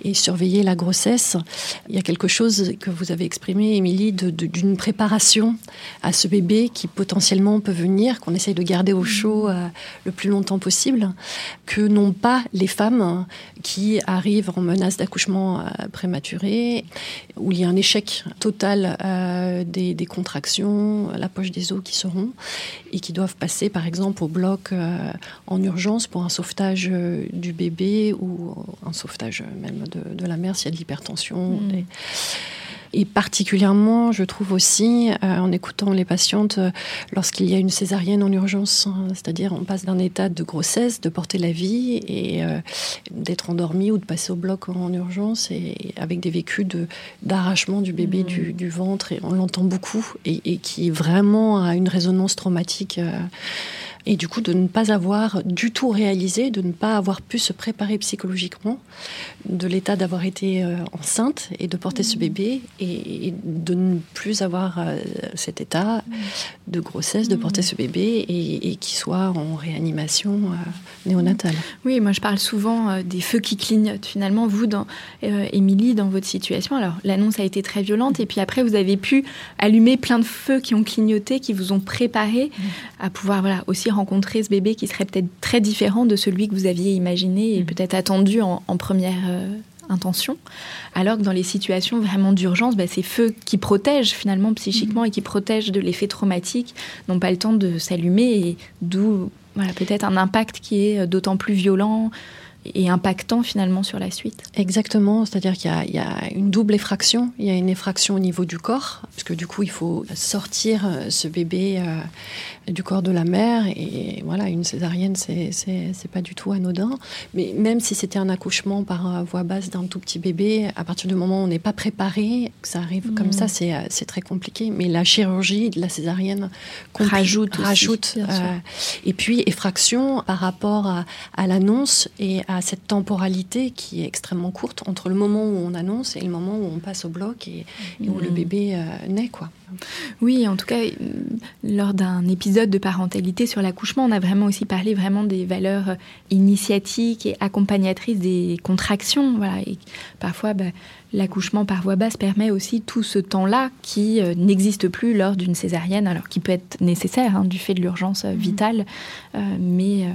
et surveiller la grossesse, il y a quelque chose que vous avez exprimé, Émilie, d'une préparation à ce bébé qui potentiellement peut venir, qu'on essaye de garder au chaud euh, le plus longtemps possible, que n'ont pas les femmes qui arrivent en menace d'accouchement euh, prématuré, où il y a un échec total euh, des, des, contractions, la poche des os qui seront, et qui doivent passer par exemple au bloc en urgence pour un sauvetage du bébé ou un sauvetage même de, la mère s'il y a de l'hypertension. Mm. Et particulièrement, je trouve aussi, euh, en écoutant les patientes, euh, lorsqu'il y a une césarienne en urgence, hein, c'est-à-dire on passe d'un état de grossesse, de porter la vie et euh, d'être endormi ou de passer au bloc en urgence et avec des vécus d'arrachement du bébé mm. du, ventre, et on l'entend beaucoup, et, et, qui vraiment a une résonance traumatique et du coup de ne pas avoir du tout réalisé, de ne pas avoir pu se préparer psychologiquement de l'état d'avoir été euh, enceinte et de porter ce mmh. bébé et, de ne plus avoir euh, cet état mmh. de grossesse, de mmh. porter ce bébé et, et qu'il soit en réanimation euh, néonatale. Oui, moi je parle souvent des feux qui clignotent. Finalement, vous, dans, Émilie, dans votre situation, alors l'annonce a été très violente et puis après vous avez pu allumer plein de feux qui ont clignoté, qui vous ont préparé à pouvoir voilà, aussi rencontrer ce bébé qui serait peut-être très différent de celui que vous aviez imaginé et peut-être attendu en, en première euh, intention, alors que dans les situations vraiment d'urgence, bah, ces feux qui protègent finalement psychiquement et qui protègent de l'effet traumatique n'ont pas le temps de s'allumer et d'où voilà, peut-être un impact qui est d'autant plus violent et impactant finalement sur la suite. Exactement, c'est-à-dire qu'il y, a une double effraction. Il y a une effraction au niveau du corps, parce que du coup il faut sortir euh, ce bébé euh, du corps de la mère. Et voilà, une césarienne, c'est, pas du tout anodin. Mais même si c'était un accouchement par euh, voie basse d'un tout petit bébé, à partir du moment où on n'est pas préparé, que ça arrive comme ça, c'est, très compliqué. Mais la chirurgie de la césarienne rajoute. rajoute et puis effraction par rapport à, à l'annonce et à cette temporalité qui est extrêmement courte entre le moment où on annonce et le moment où on passe au bloc et, où le mm. bébé euh, naît, quoi. Oui, en tout cas, lors d'un épisode de parentalité sur l'accouchement, on a vraiment aussi parlé vraiment des valeurs euh, initiatiques et accompagnatrices des contractions. Voilà. Et parfois, bah, l'accouchement par voie basse permet aussi tout ce temps-là qui euh, n'existe plus lors d'une césarienne, alors qui peut être nécessaire hein, du fait de l'urgence euh, vitale, mais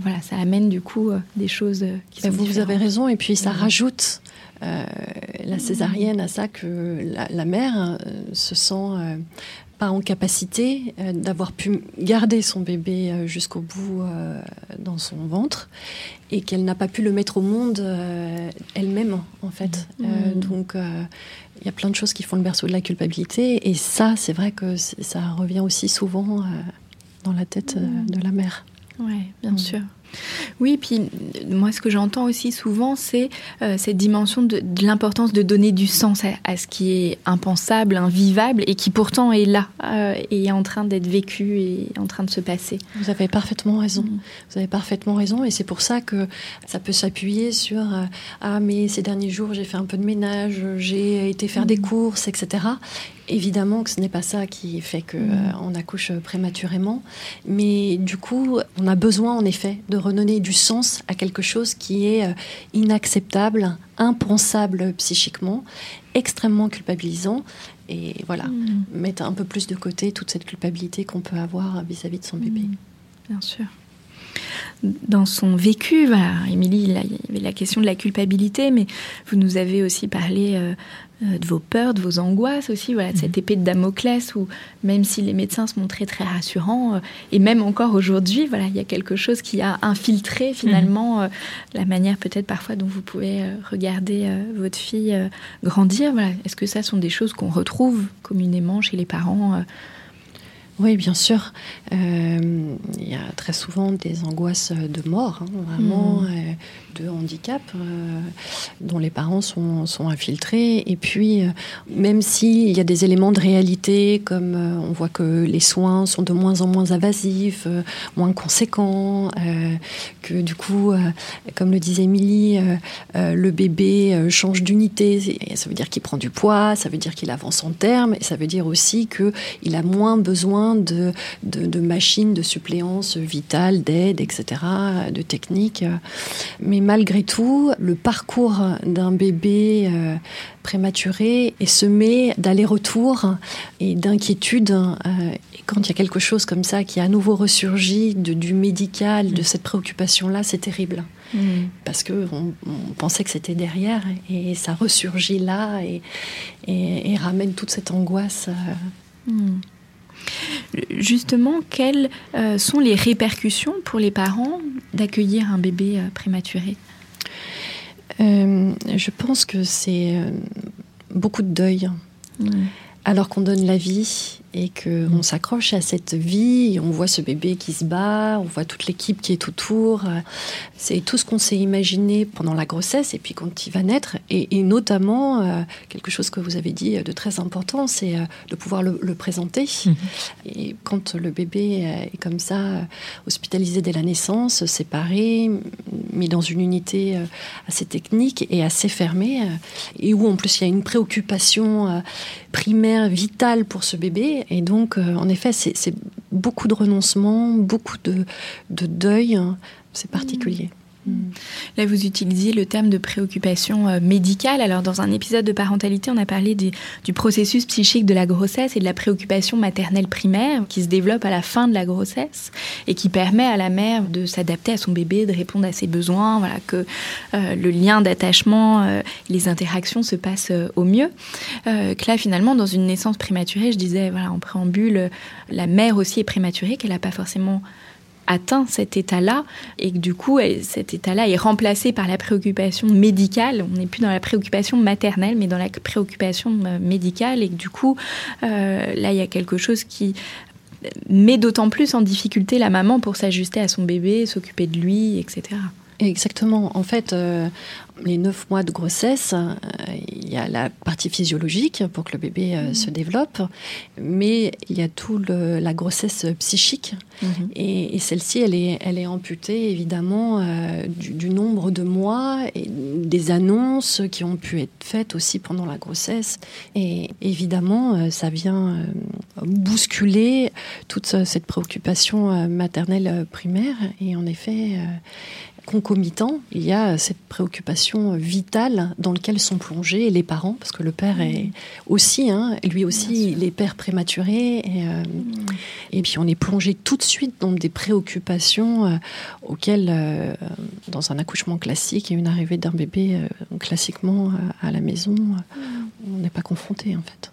voilà, ça amène du coup des choses qui bah, sont vous, avez raison, et puis ça rajoute la césarienne à ça que la, mère se sent pas en capacité d'avoir pu garder son bébé jusqu'au bout dans son ventre et qu'elle n'a pas pu le mettre au monde elle-même en fait. Mm. donc il y a plein de choses qui font le berceau de la culpabilité et ça c'est vrai que ça revient aussi souvent dans la tête de la mère. Oui, bien sûr. Oui, puis moi, ce que j'entends aussi souvent, c'est euh, cette dimension de, l'importance de donner du sens à, ce qui est impensable, invivable, et qui pourtant est là, euh, et est en train d'être vécu et en train de se passer. Vous avez parfaitement raison. Mm. Vous avez parfaitement raison, et c'est pour ça que ça peut s'appuyer sur euh, ah mais ces derniers jours j'ai fait un peu de ménage, j'ai été faire des mm. courses, etc. Évidemment que ce n'est pas ça qui fait qu'on mm. accouche prématurément, mais du coup, on a besoin en effet de redonner du sens à quelque chose qui est euh, inacceptable, impensable psychiquement, extrêmement culpabilisant. Et voilà, hmm. mettre un peu plus de côté toute cette culpabilité qu'on peut avoir vis-à-vis de son bébé. Hmm. Bien sûr dans son vécu. Voilà, Émilie, il y avait la question de la culpabilité, mais vous nous avez aussi parlé euh, euh, de vos peurs, de vos angoisses aussi, voilà, de cette mhm. épée de Damoclès où même si les médecins se montraient très rassurants, euh, et même encore aujourd'hui, voilà, il y a quelque chose qui a infiltré finalement mhm. la manière peut-être parfois dont vous pouvez regarder votre fille grandir. Voilà. Est-ce que ça sont des choses qu'on retrouve communément chez les parents oui, bien sûr. Euh, il y a très souvent des angoisses de mort, hein, vraiment, euh, de handicap, euh, dont les parents sont, infiltrés. Et puis, même s'il y a des éléments de réalité, comme on voit que les soins sont de moins en moins invasifs, moins conséquents, que du coup, comme le disait Émilie, le bébé change d'unité. Ça veut dire qu'il prend du poids, ça veut dire qu'il avance en terme, et ça veut dire aussi qu'il a moins besoin besoin de, de, machines, de suppléance vitale, d'aide, etc., de techniques. Mais malgré tout, le parcours d'un bébé euh, prématuré est semé d'allers-retours et d'inquiétudes. Euh, et quand il y a quelque chose comme ça qui a à nouveau ressurgi de, du médical, de cette préoccupation-là, c'est terrible. Mm. Parce qu'on on pensait que c'était derrière et ça ressurgit là et, et, ramène toute cette angoisse. Euh. Mm. Justement, quelles euh, sont les répercussions pour les parents d'accueillir un bébé prématuré? Je pense que c'est beaucoup de deuil. Alors qu'on donne la vie et qu'on s'accroche à cette vie, on voit ce bébé qui se bat, on voit toute l'équipe qui est autour. C'est tout ce qu'on s'est imaginé pendant la grossesse et puis quand il va naître. Et, notamment, euh, quelque chose que vous avez dit de très important, c'est euh, de pouvoir le, présenter. Mm-hmm. Et quand le bébé est comme ça, hospitalisé dès la naissance, séparé, mis dans une unité euh, assez technique et assez fermée, et où en plus il y a une préoccupation primaire, vitale pour ce bébé, et donc, euh, en effet, c'est beaucoup de renoncement, beaucoup de, de deuil. Hein. C'est particulier. Mm. Là, vous utilisiez le terme de préoccupation euh, médicale. Alors, dans un épisode de parentalité, on a parlé du, processus psychique de la grossesse et de la préoccupation maternelle primaire qui se développe à la fin de la grossesse et qui permet à la mère de s'adapter à son bébé, de répondre à ses besoins, voilà, que euh, le lien d'attachement, euh, les interactions se passent au mieux. que là, finalement, dans une naissance prématurée, je disais, voilà, en préambule, la mère aussi est prématurée, qu'elle n'a pas forcément atteint cet état-là et que du coup cet état-là est remplacé par la préoccupation médicale. On n'est plus dans la préoccupation maternelle mais dans la préoccupation euh, médicale et que du coup euh, là il y a quelque chose qui met d'autant plus en difficulté la maman pour s'ajuster à son bébé, s'occuper de lui, etc. Exactement. En fait, euh, les neuf mois de grossesse, euh, il y a la partie physiologique pour que le bébé euh, se développe, mais il y a tout la grossesse psychique. Mhm. Et, celle-ci, elle est, elle est amputée évidemment du, nombre de mois et des annonces qui ont pu être faites aussi pendant la grossesse. Et évidemment, ça vient bousculer toute cette préoccupation maternelle primaire. Et en effet, concomitant, il y a cette préoccupation vitale dans laquelle sont plongés les parents, parce que le père est aussi, hein, lui aussi, il est père prématuré. Et, euh, et, puis on est plongé tout de suite dans des préoccupations euh, auxquelles, euh, dans un accouchement classique et une arrivée d'un bébé classiquement à la maison, on n'est pas confronté en fait.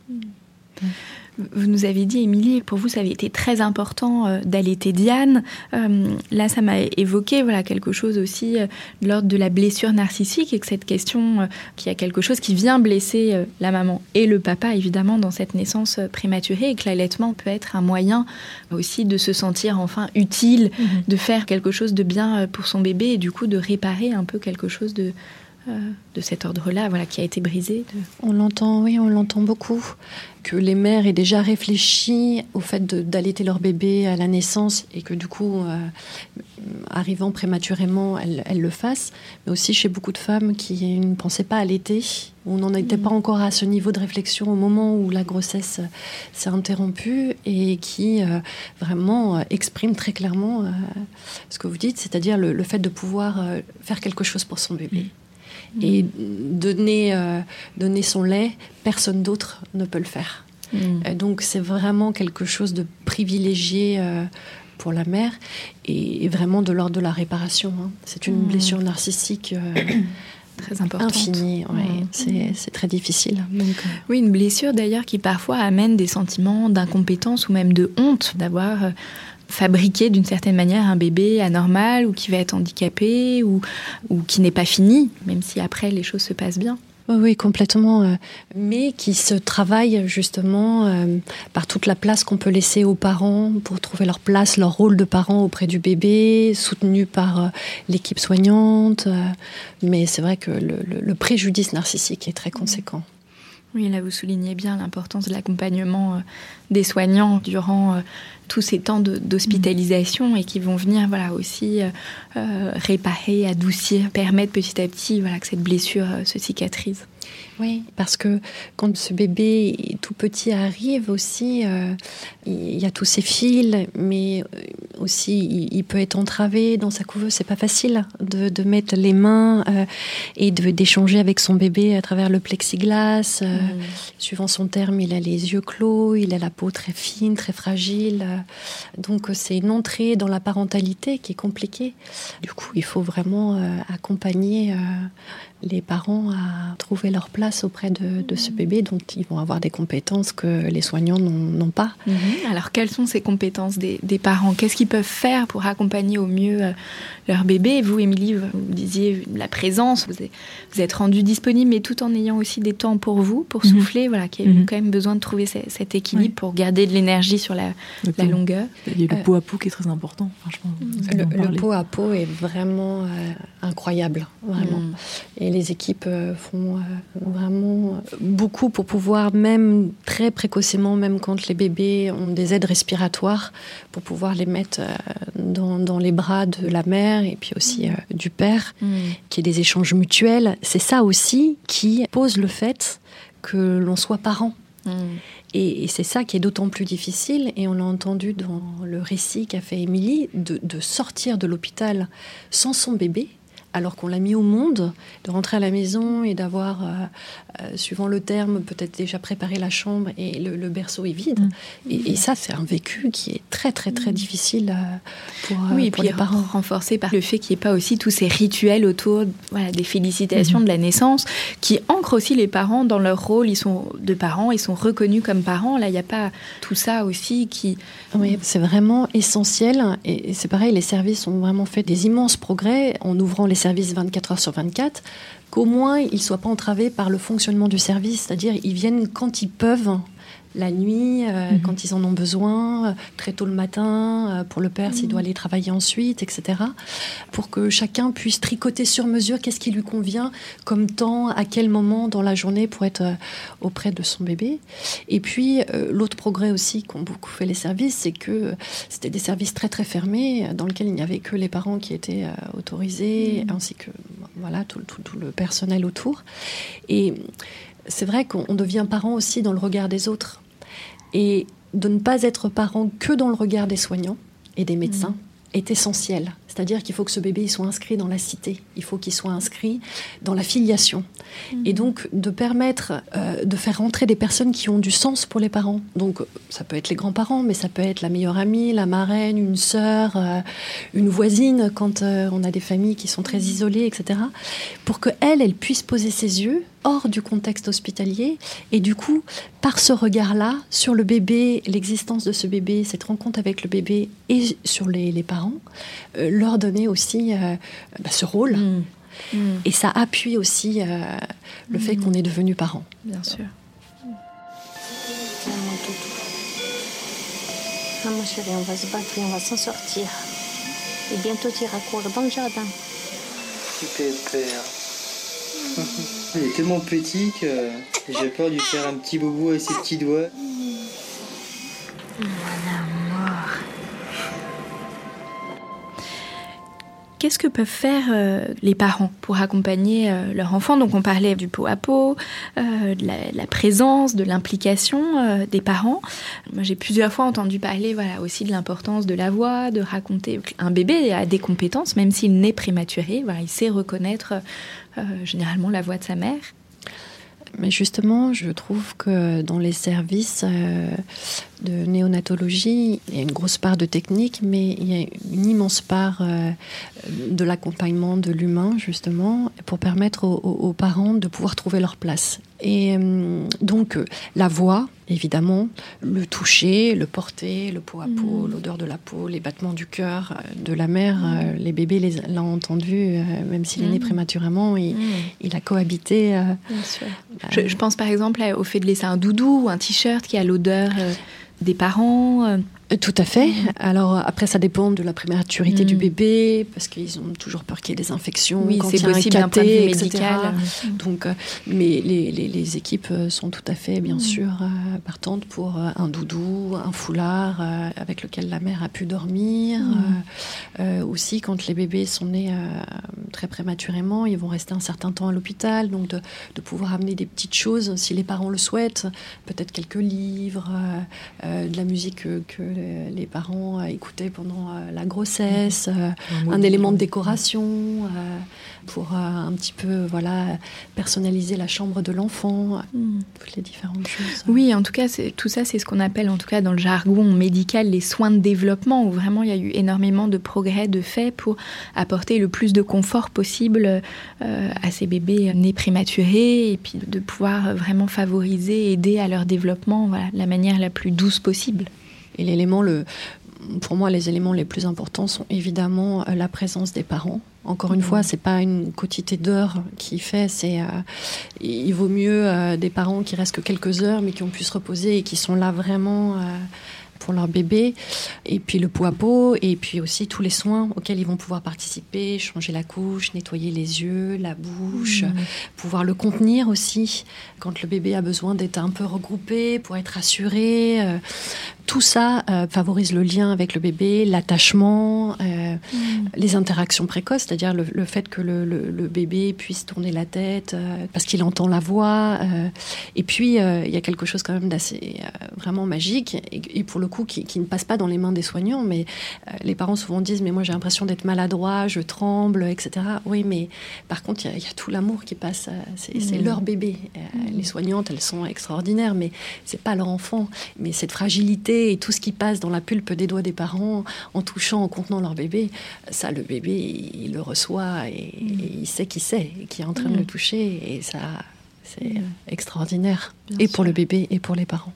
Vous nous avez dit, Émilie, pour vous, ça avait été très important euh, d'allaiter Diane. Euh, là, ça m'a évoqué voilà, quelque chose aussi euh, de l'ordre de la blessure narcissique et que cette question qu'il y a quelque chose qui vient blesser la maman et le papa, évidemment, dans cette naissance prématurée et que l'allaitement peut être un moyen aussi de se sentir enfin utile, mhm. de faire quelque chose de bien pour son bébé et du coup de réparer un peu quelque chose de, de cet ordre-là, voilà, qui a été brisé. On l'entend, oui, on l'entend beaucoup que les mères aient déjà réfléchi au fait d'allaiter leur bébé à la naissance et que du coup, euh, arrivant prématurément, elles, le fassent, mais aussi chez beaucoup de femmes qui ne pensaient pas allaiter, on n'en était mm. pas encore à ce niveau de réflexion au moment où la grossesse s'est interrompue et qui euh, vraiment euh, expriment très clairement ce que vous dites, c'est-à-dire le, fait de pouvoir faire quelque chose pour son bébé. Mm. Et donner, euh, donner son lait, personne d'autre ne peut le faire. Mm. Euh, donc c'est vraiment quelque chose de privilégié euh, pour la mère et, vraiment de l'ordre de la réparation. Hein. C'est une mm. blessure narcissique. très importante. Infinie, ouais. C'est très difficile. Oui, une blessure d'ailleurs qui parfois amène des sentiments d'incompétence ou même de honte d'avoir fabriquer d'une certaine manière un bébé anormal ou qui va être handicapé ou, ou qui n'est pas fini, même si après les choses se passent bien. Oui, complètement. Euh, mais qui se travaille justement euh, par toute la place qu'on peut laisser aux parents pour trouver leur place, leur rôle de parent auprès du bébé, soutenu par euh, l'équipe soignante. Mais c'est vrai que le, préjudice narcissique est très conséquent. Oui, là vous soulignez bien l'importance de l'accompagnement des soignants durant tous ces temps d'hospitalisation et qui vont venir voilà, aussi euh, réparer, adoucir, permettre petit à petit voilà, que cette blessure euh, se cicatrise. Oui, parce que quand ce bébé tout petit arrive aussi, euh, il y a tous ces fils, mais euh, aussi il, peut être entravé dans sa couveuse. C'est pas facile de, mettre les mains euh, et d'échanger avec son bébé à travers le plexiglas. Mm. Suivant son terme, il a les yeux clos, il a la peau très fine, très fragile. Donc c'est une entrée dans la parentalité qui est compliquée. Du coup, il faut vraiment accompagner les parents à trouver leur place auprès de, ce bébé dont ils vont avoir des compétences que les soignants n'ont pas. Mhm. Alors quelles sont ces compétences des, parents? Qu'est-ce qu'ils peuvent faire pour accompagner au mieux euh, leur bébé? Vous, Émilie, vous disiez la présence, vous êtes, rendu disponible, mais tout en ayant aussi des temps pour vous, pour mhm. souffler, voilà, qui a mhm. quand même besoin de trouver cet équilibre pour garder de l'énergie sur la, longueur. Il y a le euh, pot à pot qui est très important, franchement. Le, pot à pot est vraiment euh, incroyable, vraiment. Et les équipes euh, font euh, vraiment beaucoup pour pouvoir, même très précocement, même quand les bébés ont des aides respiratoires, pour pouvoir les mettre euh, dans, les bras de la mère et puis aussi du père, mm. qui est des échanges mutuels. C'est ça aussi qui pose le fait que l'on soit parent. Mm. Et, c'est ça qui est d'autant plus difficile, et on l'a entendu dans le récit qu'a fait Émilie, de sortir de l'hôpital sans son bébé, alors qu'on l'a mis au monde, de rentrer à la maison et d'avoir, euh, euh, suivant le terme, peut-être déjà préparé la chambre et le, berceau est vide. Mm. Et, ça, c'est un vécu qui est très, très, très mm. difficile euh, pour, oui, et puis les parents. Renforcé par le fait qu'il n'y ait pas aussi tous ces rituels autour voilà, des félicitations mm. de la naissance qui ancrent aussi les parents dans leur rôle. Ils sont de parents, ils sont reconnus comme parents. Là, il n'y a pas tout ça aussi qui. Oui, c'est vraiment essentiel. Et c'est pareil, les services ont vraiment fait des immenses progrès en ouvrant les service 24 heures sur 24, qu'au moins ils ne soient pas entravés par le fonctionnement du service, c'est-à-dire ils viennent quand ils peuvent la nuit, euh, mhm. quand ils en ont besoin, euh, très tôt le matin, euh, pour le père s'il doit mhm. aller travailler ensuite, etc. Pour que chacun puisse tricoter sur mesure qu'est-ce qui lui convient comme temps, à quel moment dans la journée pour être auprès de son bébé. Et puis, l'autre progrès aussi qu'ont beaucoup fait les services, c'est que c'était des services très très fermés, dans lesquels il n'y avait que les parents qui étaient autorisés, mhm. ainsi que voilà, tout, tout, tout le personnel autour. Et c'est vrai qu'on devient parent aussi dans le regard des autres. Et de ne pas être parent que dans le regard des soignants et des médecins mmh. est essentiel. C'est-à-dire qu'il faut que ce bébé soit inscrit dans la cité, il faut qu'il soit inscrit dans la filiation. Mmh. Et donc de permettre euh, de faire rentrer des personnes qui ont du sens pour les parents. Donc ça peut être les grands-parents, mais ça peut être la meilleure amie, la marraine, une sœur, euh, une voisine quand euh, on a des familles qui sont très mmh. isolées, etc. Pour que elle, elle puisse poser ses yeux hors du contexte hospitalier et du coup par ce regard-là sur le bébé, l'existence de ce bébé, cette rencontre avec le bébé et sur les, parents, leur donner aussi euh, bah, ce rôle. Mm. Mm. Et ça appuie aussi euh, le fait mm. qu'on est devenu parent. Bien sûr. Ah, ma chérie, on va se battre et on va s'en sortir. Et bientôt, tu iras courir dans le jardin. Super père. Il est tellement petit que j'ai peur de lui faire un petit bobo avec ses petits doigts. Qu'est-ce que peuvent faire euh, les parents pour accompagner euh, leur enfant? Donc on parlait du pot à pot, euh, de la, présence, de l'implication des parents. Moi j'ai plusieurs fois entendu parler voilà, aussi de l'importance de la voix, de raconter. Un bébé a des compétences, même s'il naît prématuré, il sait reconnaître généralement la voix de sa mère. Mais justement, je trouve que dans les services euh, de néonatologie, il y a une grosse part de technique, mais il y a une immense part euh, de l'accompagnement de l'humain, justement, pour permettre aux, parents de pouvoir trouver leur place. Et euh, donc, la voix, évidemment, le toucher, le porter, le pot à peau, mm. l'odeur de la peau, les battements du cœur euh, de la mère. Mm. Euh, les bébés l'ont entendu, euh, même s'il est né mm. prématurément, il, il a cohabité. Je, je, pense par exemple au fait de laisser un doudou ou un t-shirt qui a l'odeur des parents Tout à fait. Alors après, ça dépend de la prématurité du bébé, parce qu'ils ont toujours peur qu'il y ait des infections. Oui, quand il y a possible. Donc, euh, mais les, les- les équipes euh, sont tout à fait, bien sûr, euh, partantes pour euh, un doudou, un foulard euh, avec lequel la mère a pu dormir. Euh, euh, aussi, quand les bébés sont nés euh, très prématurément, ils vont rester un certain temps à l'hôpital, donc de, de pouvoir amener des petites choses, si les parents le souhaitent, peut-être quelques livres, euh, euh, de la musique que, les- parents euh, écoutaient pendant euh, la grossesse, euh, Un élément de décoration pour un petit peu voilà personnaliser la chambre de l'enfant, toutes les différentes choses. Oui, en tout cas, tout ça, c'est ce qu'on appelle, en tout cas dans le jargon médical, les soins de développement, où vraiment il y a eu énormément de progrès de fait pour apporter le plus de confort possible euh, à ces bébés nés prématurés, et puis de pouvoir vraiment favoriser, aider à leur développement voilà, de la manière la plus douce possible. Et l'élément le pour moi, les éléments les plus importants sont évidemment euh, la présence des parents. Encore une Mhm. fois, c'est pas une quantité d'heures qui fait, c'est euh, il vaut mieux euh, des parents qui restent que quelques heures, mais qui ont pu se reposer et qui sont là vraiment euh, pour leur bébé. Et puis le pot à pot, et puis aussi tous les soins auxquels ils vont pouvoir participer, changer la couche, nettoyer les yeux, la bouche, Mhm. pouvoir le contenir aussi quand le bébé a besoin d'être un peu regroupé pour être assuré. euh, tout ça euh, favorise le lien avec le bébé, l'attachement, euh, les interactions précoces, c'est-à-dire le, le fait que le, le- le bébé puisse tourner la tête euh, parce qu'il entend la voix. et puis, il y a quelque chose quand même d'assez vraiment magique et, et pour le coup qui, qui ne passe pas dans les mains des soignants, mais les parents souvent disent mais moi j'ai l'impression d'être maladroit, je tremble, etc. Oui, mais par contre il y a- il y, a tout l'amour qui passe. C'est Mhm. leur bébé. Euh, Les soignantes, elles sont extraordinaires, mais c'est pas leur enfant. Mais cette fragilité et tout ce qui passe dans la pulpe des doigts des parents en touchant, en contenant leur bébé, ça, le bébé, il, il le reçoit et, et il sait qui c'est, qui est en train de le toucher. Et ça, c'est extraordinaire. et pour le bébé et pour les parents.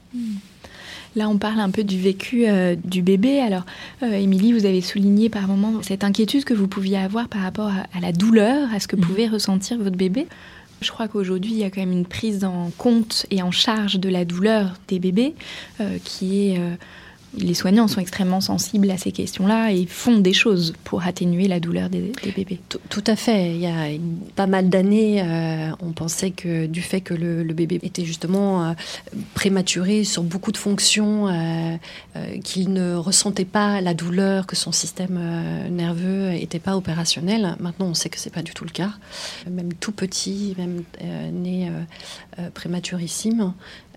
Là, on parle un peu du vécu euh, du bébé. Alors, euh, Émilie, vous avez souligné par moment cette inquiétude que vous pouviez avoir par rapport à, à la douleur, à ce que pouvait ressentir votre bébé. Je crois qu'aujourd'hui, il y a quand même une prise en compte et en charge de la douleur des bébés euh, qui est... les soignants sont extrêmement sensibles à ces questions-là et font des choses pour atténuer la douleur des, bébés. Tout, à fait. Il y a pas mal d'années, euh, on pensait que du fait que le, bébé était justement euh, prématuré sur beaucoup de fonctions, euh, qu'il ne ressentait pas la douleur, que son système nerveux n'était pas opérationnel. Maintenant, on sait que c'est pas du tout le cas. Même tout petit, même né prématurissime,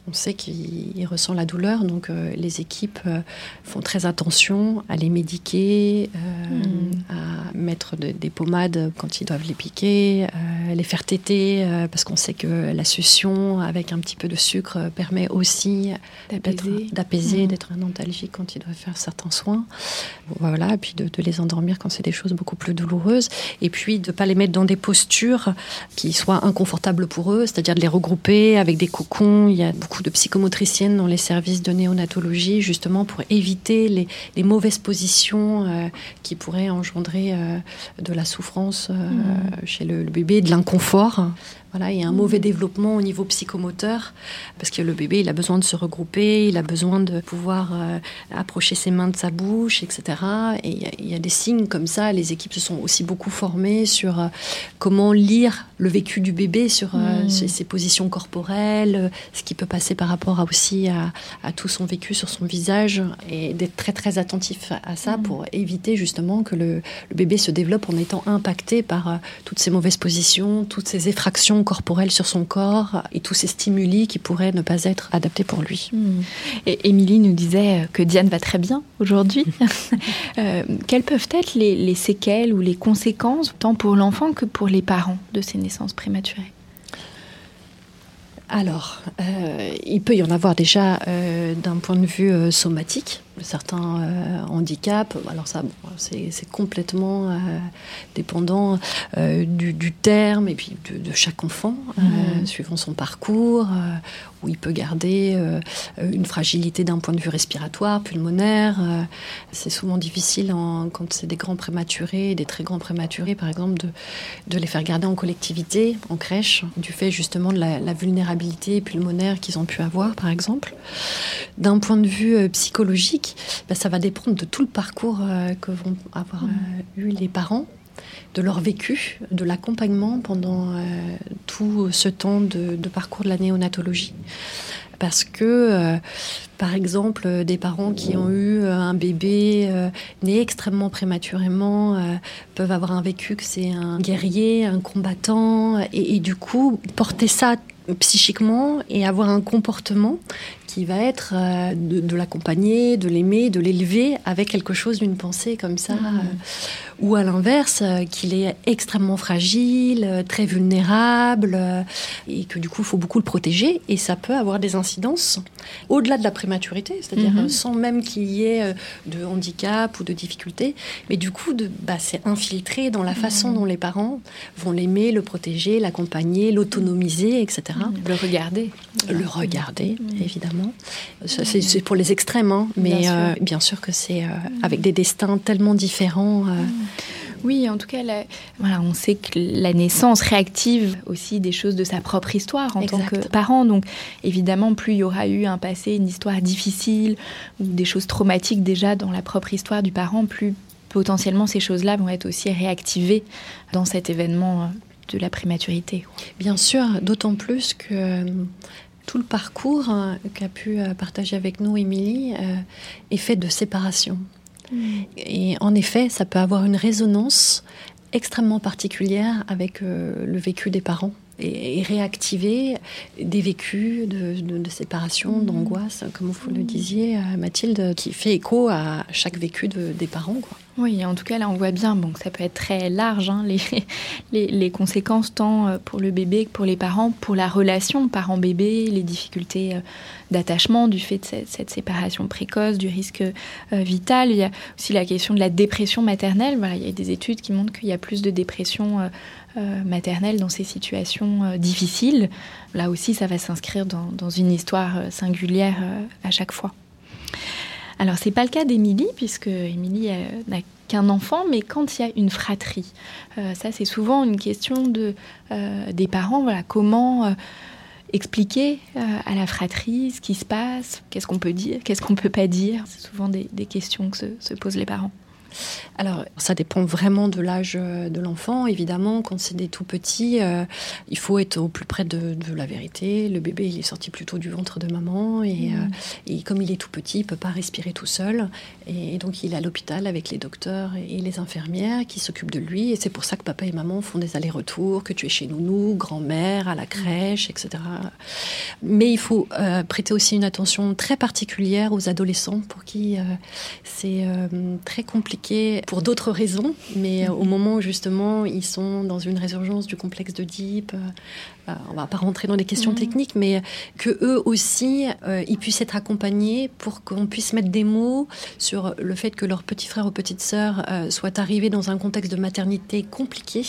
on sait qu'il il ressent la douleur, donc euh, les équipes euh, font très attention à les médiquer, euh, à mettre de- des pommades quand ils doivent les piquer, les faire téter, parce qu'on sait que la succion avec un petit peu de sucre permet aussi D'apaiser. Mhm. d'être nostalgique quand ils doivent faire certains soins. Voilà, et puis de, de les endormir quand c'est des choses beaucoup plus douloureuses, et puis de ne pas les mettre dans des postures qui soient inconfortables pour eux, c'est-à-dire de les regrouper avec des cocons. Il y a beaucoup de psychomotriciennes dans les services de néonatologie, justement pour éviter les, les mauvaises positions euh, qui pourraient engendrer euh, de la souffrance euh, chez le, le bébé, de l'inconfort. Voilà, il y a un mauvais développement au niveau psychomoteur parce que le bébé, il a besoin de se regrouper, il a besoin de pouvoir euh, approcher ses mains de sa bouche, etc. Et il y, a, il y a des signes comme ça. Les équipes se sont aussi beaucoup formées sur euh, comment lire le vécu du bébé, sur euh, Mm. ses, ses positions corporelles, ce qui peut passer par rapport à aussi à, à tout son vécu sur son visage, et d'être très très attentif à, ça pour éviter justement que le, le bébé se développe en étant impacté par toutes ces mauvaises positions, toutes ces effractions corporelles sur son corps et tous ces stimuli qui pourraient ne pas être adaptés pour lui. Hmm. Et Émilie nous disait que Diane va très bien aujourd'hui. Euh, quelles peuvent être les, les séquelles ou les conséquences, tant pour l'enfant que pour les parents de ces naissances prématurées? Alors, euh, il peut y en avoir déjà euh, d'un point de vue euh, somatique, certains euh, handicaps. Alors ça, bon, c'est complètement euh, dépendant euh, du, du terme et puis de, de chaque enfant, suivant son parcours, où il peut garder une fragilité d'un point de vue respiratoire, pulmonaire. c'est souvent difficile en- quand c'est des grands prématurés, des très grands prématurés, par exemple, de, de les faire garder en collectivité, en crèche, du fait justement de la, la vulnérabilité pulmonaire qu'ils ont pu avoir, par exemple. D'un point de vue psychologique, ben, ça va dépendre de tout le parcours que vont avoir eu les parents de leur vécu, de l'accompagnement pendant tout ce temps de, de, parcours de la néonatologie. Parce que, euh, par exemple, des parents qui ont eu euh, un bébé euh, né extrêmement prématurément peuvent avoir un vécu que c'est un guerrier, un combattant, et, du coup porter ça psychiquement et avoir un comportement qui va être de, l'accompagner, de l'aimer, de l'élever avec quelque chose d'une pensée comme ça. Mmh ou à l'inverse, euh, qu'il est extrêmement fragile, euh, très vulnérable, euh, et que du coup, il faut beaucoup le protéger, et ça peut avoir des incidences au-delà de la prématurité, c'est-à-dire mhm. sans même qu'il y ait de handicap ou de difficultés, mais du coup, de, bah, c'est infiltré dans la mhm. façon dont les parents vont l'aimer, le protéger, l'accompagner, l'autonomiser, etc. Le regarder. Le regarder, évidemment. c'est, pour les extrêmes, hein, mais bien sûr. que c'est avec des destins tellement différents. Oui, en tout cas, voilà, on sait que la naissance réactive aussi des choses de sa propre histoire en tant que parent. Donc, évidemment, plus il y aura eu un passé, une histoire difficile ou des choses traumatiques déjà dans la propre histoire du parent, plus potentiellement ces choses-là vont être aussi réactivées dans cet événement euh, de la prématurité. Bien sûr, d'autant plus que euh, tout le parcours hein, qu'a pu euh, partager avec nous Émilie est fait de séparation. Et en effet, ça peut avoir une résonance extrêmement particulière avec euh, le vécu des parents et, réactiver des vécus de, séparation, mmh. d'angoisse, comme vous le disiez, euh, Mathilde, qui fait écho à chaque vécu des parents. Quoi. Oui, en tout cas, là, on voit bien que ça peut être très large, hein, les, les, conséquences, tant euh, pour le bébé que pour les parents, pour la relation parent-bébé, les difficultés euh, d'attachement du fait de cette, séparation précoce, du risque euh, vital. Il y a aussi la question de la dépression maternelle. Voilà, il y a des études qui montrent qu'il y a plus de dépression maternelle dans ces situations difficiles. Là aussi, ça va s'inscrire dans, une histoire singulière à chaque fois. Alors, c'est pas le cas d'Émilie, puisque Émilie euh, n'a qu'un enfant, mais quand il y a une fratrie, euh, ça c'est souvent une question de, euh, des parents. Voilà, comment expliquer à la fratrie ce qui se passe, qu'est-ce qu'on peut dire, qu'est-ce qu'on peut pas dire. C'est souvent des, questions que se posent les parents. Alors, ça dépend vraiment de l'âge euh, de l'enfant. Évidemment, quand c'est des tout petits, euh, il faut être au plus près de, la vérité. Le bébé, il est sorti plutôt du ventre de maman et, mmh. euh, et comme il est tout petit, il peut pas respirer tout seul. Et, donc, il est à l'hôpital avec les docteurs et les infirmières qui s'occupent de lui. Et c'est pour ça que papa et maman font des allers-retours, que tu es chez nounou, grand-mère, à la crèche, etc. Mais il faut prêter aussi une attention très particulière aux adolescents pour qui c'est très compliqué pour d'autres raisons, mais au moment où justement ils sont dans une résurgence du complexe euh, euh, on va pas rentrer dans des questions mhm. techniques, mais que eux aussi, euh, ils puissent être accompagnés pour qu'on puisse mettre des mots sur le fait que leur petit frère ou petite sœur euh, soit arrivé dans un contexte de maternité compliqué,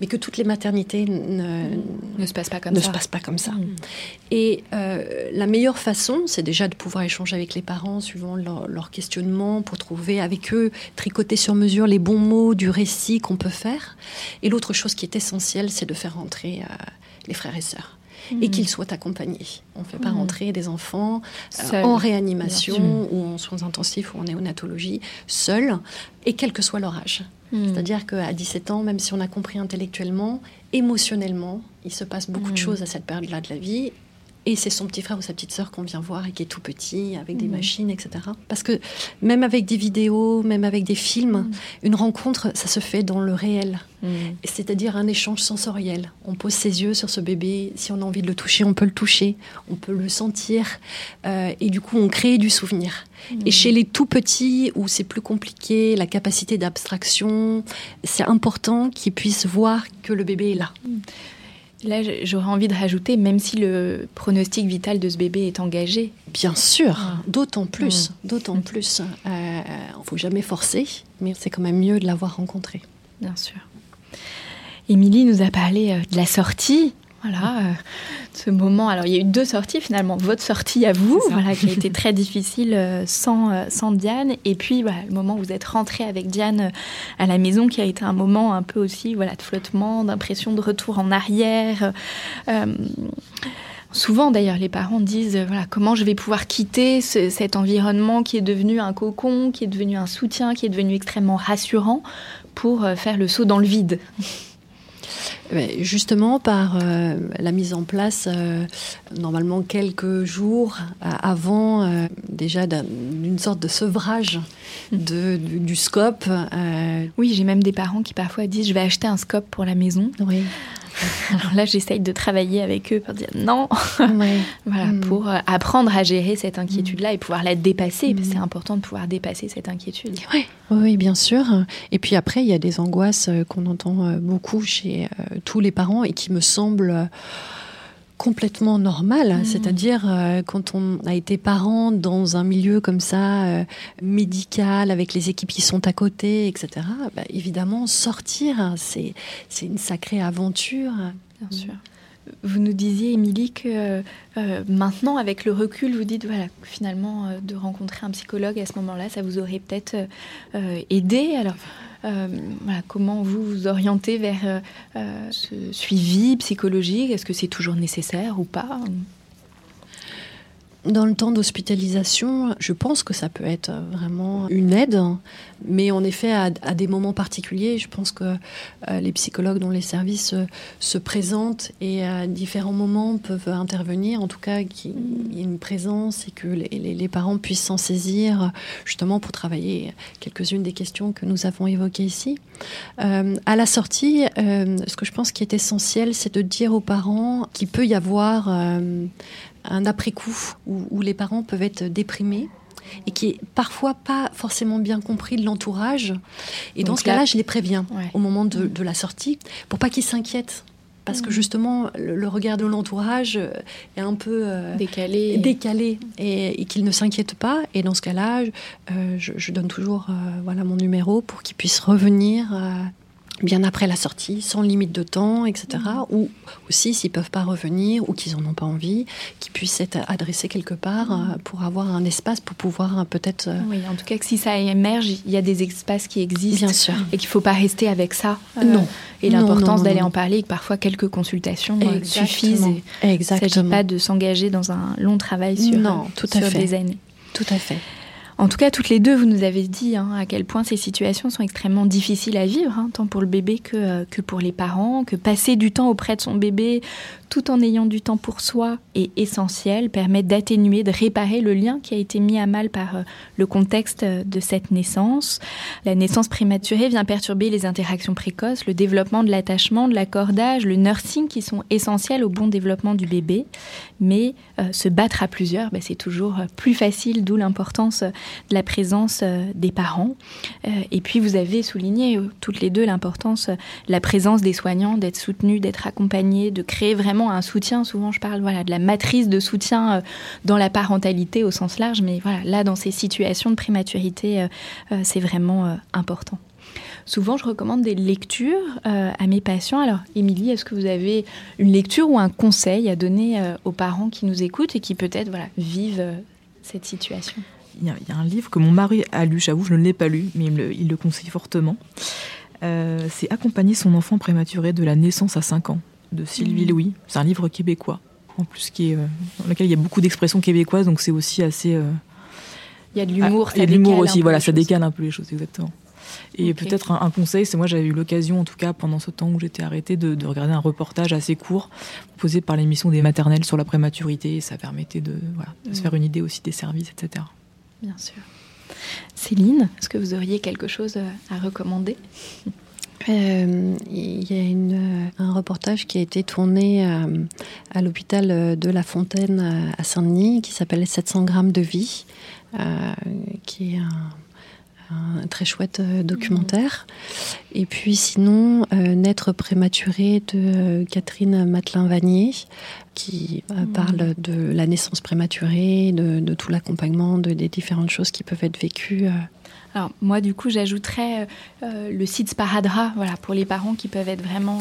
mais que toutes les maternités ne, ne se passent pas comme ne ça. Se passent pas comme ça. Mhm. Et la meilleure façon, c'est déjà de pouvoir échanger avec les parents suivant leur, leur questionnement pour trouver avec eux, tricoter sur mesure les bons mots du récit qu'on peut faire. Et l'autre chose qui est essentielle, c'est de faire rentrer les frères et sœurs. Et mhm. qu'ils soient accompagnés. On ne fait pas mhm. rentrer des enfants euh, en réanimation ou en soins intensifs ou en néonatologie seuls, et quel que soit leur âge. Mhm. C'est-à-dire qu'à 17 ans, même si on a compris intellectuellement, émotionnellement, il se passe beaucoup de choses à cette période-là de la vie et c'est son petit frère ou sa petite sœur qu'on vient voir et qui est tout petit, avec des mhm. machines, etc. Parce que même avec des vidéos, même avec des films, mhm. une rencontre, ça se fait dans le réel. Mhm. C'est-à-dire un échange sensoriel. On pose ses yeux sur ce bébé. Si on a envie de le toucher, on peut le toucher. On peut le sentir. Euh, et du coup, on crée du souvenir. Et chez les tout petits, où c'est plus compliqué, la capacité d'abstraction, c'est important qu'ils puissent voir que le bébé est là. Là, j'aurais envie de rajouter, même si le pronostic vital de ce bébé est engagé. Bien sûr, ah. d'autant plus, ah. d'autant mm. plus. Il euh, ne faut jamais forcer, mais c'est quand même mieux de l'avoir rencontré. Bien sûr. Émilie nous a parlé euh, de la sortie voilà, euh, ce moment. Alors, il y a eu deux sorties finalement. Votre sortie à vous, voilà, qui a été très difficile euh, sans, euh, sans Diane. Et puis, voilà, le moment où vous êtes rentré avec Diane à la maison, qui a été un moment un peu aussi voilà, de flottement, d'impression de retour en arrière. Souvent d'ailleurs, les parents disent euh, voilà comment je vais pouvoir quitter cet environnement qui est devenu un cocon, qui est devenu un soutien, qui est devenu extrêmement rassurant pour euh, faire le saut dans le vide. Justement, par euh, la mise en place, normalement quelques jours avant déjà d'une sorte de sevrage de, du, scope. Oui, j'ai même des parents qui parfois disent je vais acheter un scope pour la maison. Oui. Alors là, j'essaye de travailler avec eux pour dire non, voilà, mm. pour euh, apprendre à gérer cette inquiétude-là et pouvoir la dépasser. C'est mm. important de pouvoir dépasser cette inquiétude. Oui. oui, bien sûr. Et puis après, il y a des angoisses euh, qu'on entend euh, beaucoup chez tous les parents et qui me semblent complètement normal. Mmh. C'est-à-dire, euh, quand on a été parent dans un milieu comme ça, euh, médical, avec les équipes qui sont à côté, etc., bah, évidemment, sortir, c'est, c'est une sacrée aventure. Bien sûr. Vous nous disiez, Émilie, que euh, maintenant, avec le recul, vous dites, voilà, finalement, de rencontrer un psychologue à ce moment-là, ça vous aurait peut-être aidé. Alors, euh, comment vous vous orientez vers euh, euh, ce suivi psychologique? Est-ce que c'est toujours nécessaire ou pas? Dans le temps d'hospitalisation, je pense que ça peut être vraiment une aide, mais en effet, à, des moments particuliers, je pense que euh, les psychologues dont les services euh, se présentent et à différents moments peuvent intervenir, en tout cas qu'il y ait une présence et que les, parents puissent s'en saisir, justement pour travailler quelques-unes des questions que nous avons évoquées ici. Euh, à la sortie, ce que je pense qui est essentiel, c'est de dire aux parents qu'il peut y avoir un après-coup où, les parents peuvent être déprimés et qui est parfois pas forcément bien compris de l'entourage. Et dans ce cas-là, je les préviens au moment de, la sortie pour pas qu'ils s'inquiètent. Parce que mm. justement, le, regard de l'entourage est un peu euh, décalé, décalé et, qu'ils ne s'inquiètent pas. Et dans ce cas-là, euh, je, donne toujours euh, voilà mon numéro pour qu'ils puissent revenir bien après la sortie, sans limite de temps, etc. Mm. Ou aussi, s'ils peuvent pas revenir ou qu'ils en ont pas envie, qu'ils puissent être adressés quelque part mm. euh, pour avoir un espace pour pouvoir euh, peut-être. Euh, oui, en tout cas, que si ça émerge, il y a des espaces qui existent. Bien sûr. Et qu'il faut pas rester avec ça. non. Et l'importance d'aller en parler, et que parfois quelques consultations suffisent. Exactement. Il ne s'agit pas de s'engager dans un long travail sur, non, tout à fait. des années. Tout à fait. En tout cas, toutes les deux, vous nous avez dit hein, à quel point ces situations sont extrêmement difficiles à vivre, hein, tant pour le bébé que, euh, que pour les parents, que passer du temps auprès de son bébé tout en ayant du temps pour soi est essentiel, permet d'atténuer, de réparer le lien qui a été mis à mal par euh, le contexte euh, de cette naissance. La naissance prématurée vient perturber les interactions précoces, le développement de l'attachement, de l'accordage, le nursing qui sont essentiels au bon développement du bébé. Mais se battre à plusieurs, bah, c'est toujours plus facile, d'où l'importance de la présence euh, des parents. Euh, et puis vous avez souligné euh, toutes les deux l'importance de la présence des soignants, d'être soutenus, d'être accompagnés, de créer vraiment un soutien. Souvent je parle voilà, de la matrice de soutien dans la parentalité au sens large, mais voilà, là dans ces situations de prématurité, c'est vraiment important. Souvent, je recommande des lectures à mes patients. Alors, Émilie, est-ce que vous avez une lecture ou un conseil à donner aux parents qui nous écoutent et qui peut-être voilà, vivent cette situation? Il y, a un livre que mon mari a lu, j'avoue, je ne l'ai pas lu, mais il, le, conseille fortement. Euh, c'est Accompagner son enfant prématuré de la naissance à 5 ans, de Sylvie mmh. Louis. C'est un livre québécois, en plus, qui est, euh, dans lequel il y a beaucoup d'expressions québécoises, donc c'est aussi assez. Euh, il y a de l'humour, ah, Il y a de l'humour aussi, voilà, ça décale un peu les choses, exactement. Et peut-être un, conseil, c'est moi j'avais eu l'occasion, en tout cas pendant ce temps où j'étais arrêtée, de, regarder un reportage assez court posé par l'émission des maternelles sur la prématurité. Et ça permettait de, voilà, de se mmh. faire une idée aussi des services, etc. Bien sûr. Céline, est-ce que vous auriez quelque chose euh, à recommander? Euh, il y a une, un reportage qui a été tourné euh, à l'hôpital de La Fontaine à Saint-Denis qui s'appelle 700 grammes de vie, qui est un un très chouette euh, documentaire. Et puis sinon, euh, Naître prématuré de euh, Catherine Matelin-Vanier, qui mmh. parle de la naissance prématurée, de, tout l'accompagnement, de, des différentes choses qui peuvent être vécues alors moi du coup j'ajouterais euh, euh, le site Sparadra voilà, pour les parents qui peuvent être vraiment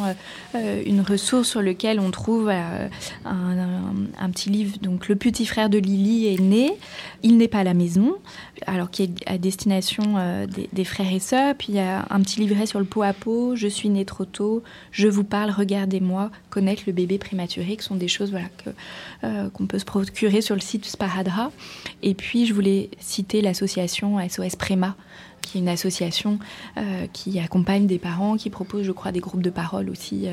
euh, une ressource sur lequel on trouve un, petit livre. Donc le petit frère de Lily est né, il n'est pas à la maison, alors qui est à destination des, frères et sœurs. Puis il y a un petit livret sur le pot à pot, je suis né trop tôt, je vous parle, regardez-moi, connaître le bébé prématuré, qui sont des choses voilà, qu'on peut se procurer sur le site Sparadra. Et puis, je voulais citer l'association SOS Préma, qui est une association qui accompagne des parents, qui propose, je crois, des groupes de parole aussi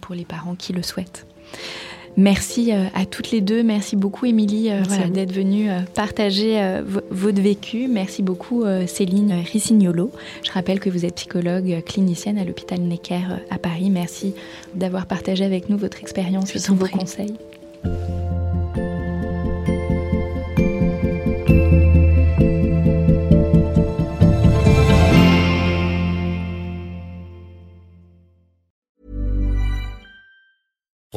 pour les parents qui le souhaitent. Merci euh, à toutes les deux. Merci beaucoup, Émilie, euh, d'être venue euh, partager votre vécu. Merci beaucoup, Céline Rissignolo. Je rappelle que vous êtes psychologue clinicienne à l'hôpital Necker à Paris. Merci d'avoir partagé avec nous votre expérience et vos conseils.